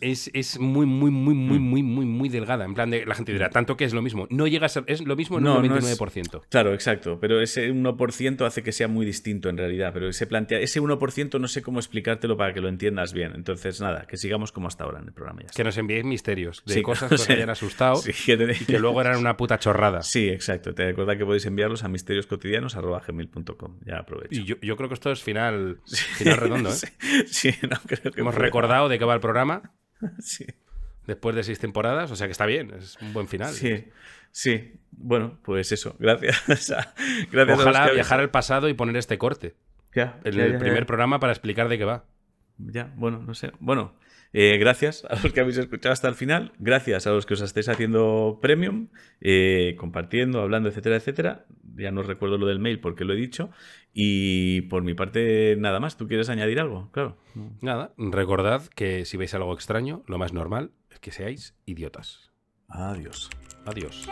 Es, es muy, muy, muy, muy, Mm. muy, muy, muy delgada. En plan de la gente dirá, tanto que es lo mismo. No llega a ser. Es lo mismo en No, un no es- 99%. Claro, exacto. Pero ese 1% hace que sea muy distinto en realidad. Pero ese, plantea, ese 1% no sé cómo explicártelo para que lo entiendas bien. Entonces, nada, que sigamos como hasta ahora en el programa. Ya. Que nos enviéis misterios de Sí, cosas que os hayan asustado Sí, que tenéis- y que luego eran una puta chorrada. Sí, exacto. Te recuerda que podéis enviarlos a misterioscotidianos.gmail.com. Ya aprovecho. Y yo, yo creo que esto es final, final redondo, ¿eh? Sí, sí, no creo que Hemos pueda. recordado de qué va el programa Sí, después de seis temporadas, o sea que está bien, es un buen final. sí, sí. Bueno, pues eso. Gracias. a- gracias Ojalá viajar al pasado y poner este corte Ya, en ya, el ya, primer ya. programa para explicar de qué va. Ya, bueno, no sé. Bueno, eh, gracias a los que habéis escuchado hasta el final. Gracias a los que os estáis haciendo premium, eh, compartiendo, hablando, etcétera, etcétera. Ya no recuerdo lo del mail porque lo he dicho. Y por mi parte, nada más. ¿Tú quieres añadir algo? Claro. Nada, recordad que si veis algo extraño, lo más normal es que seáis idiotas. Adiós. Adiós.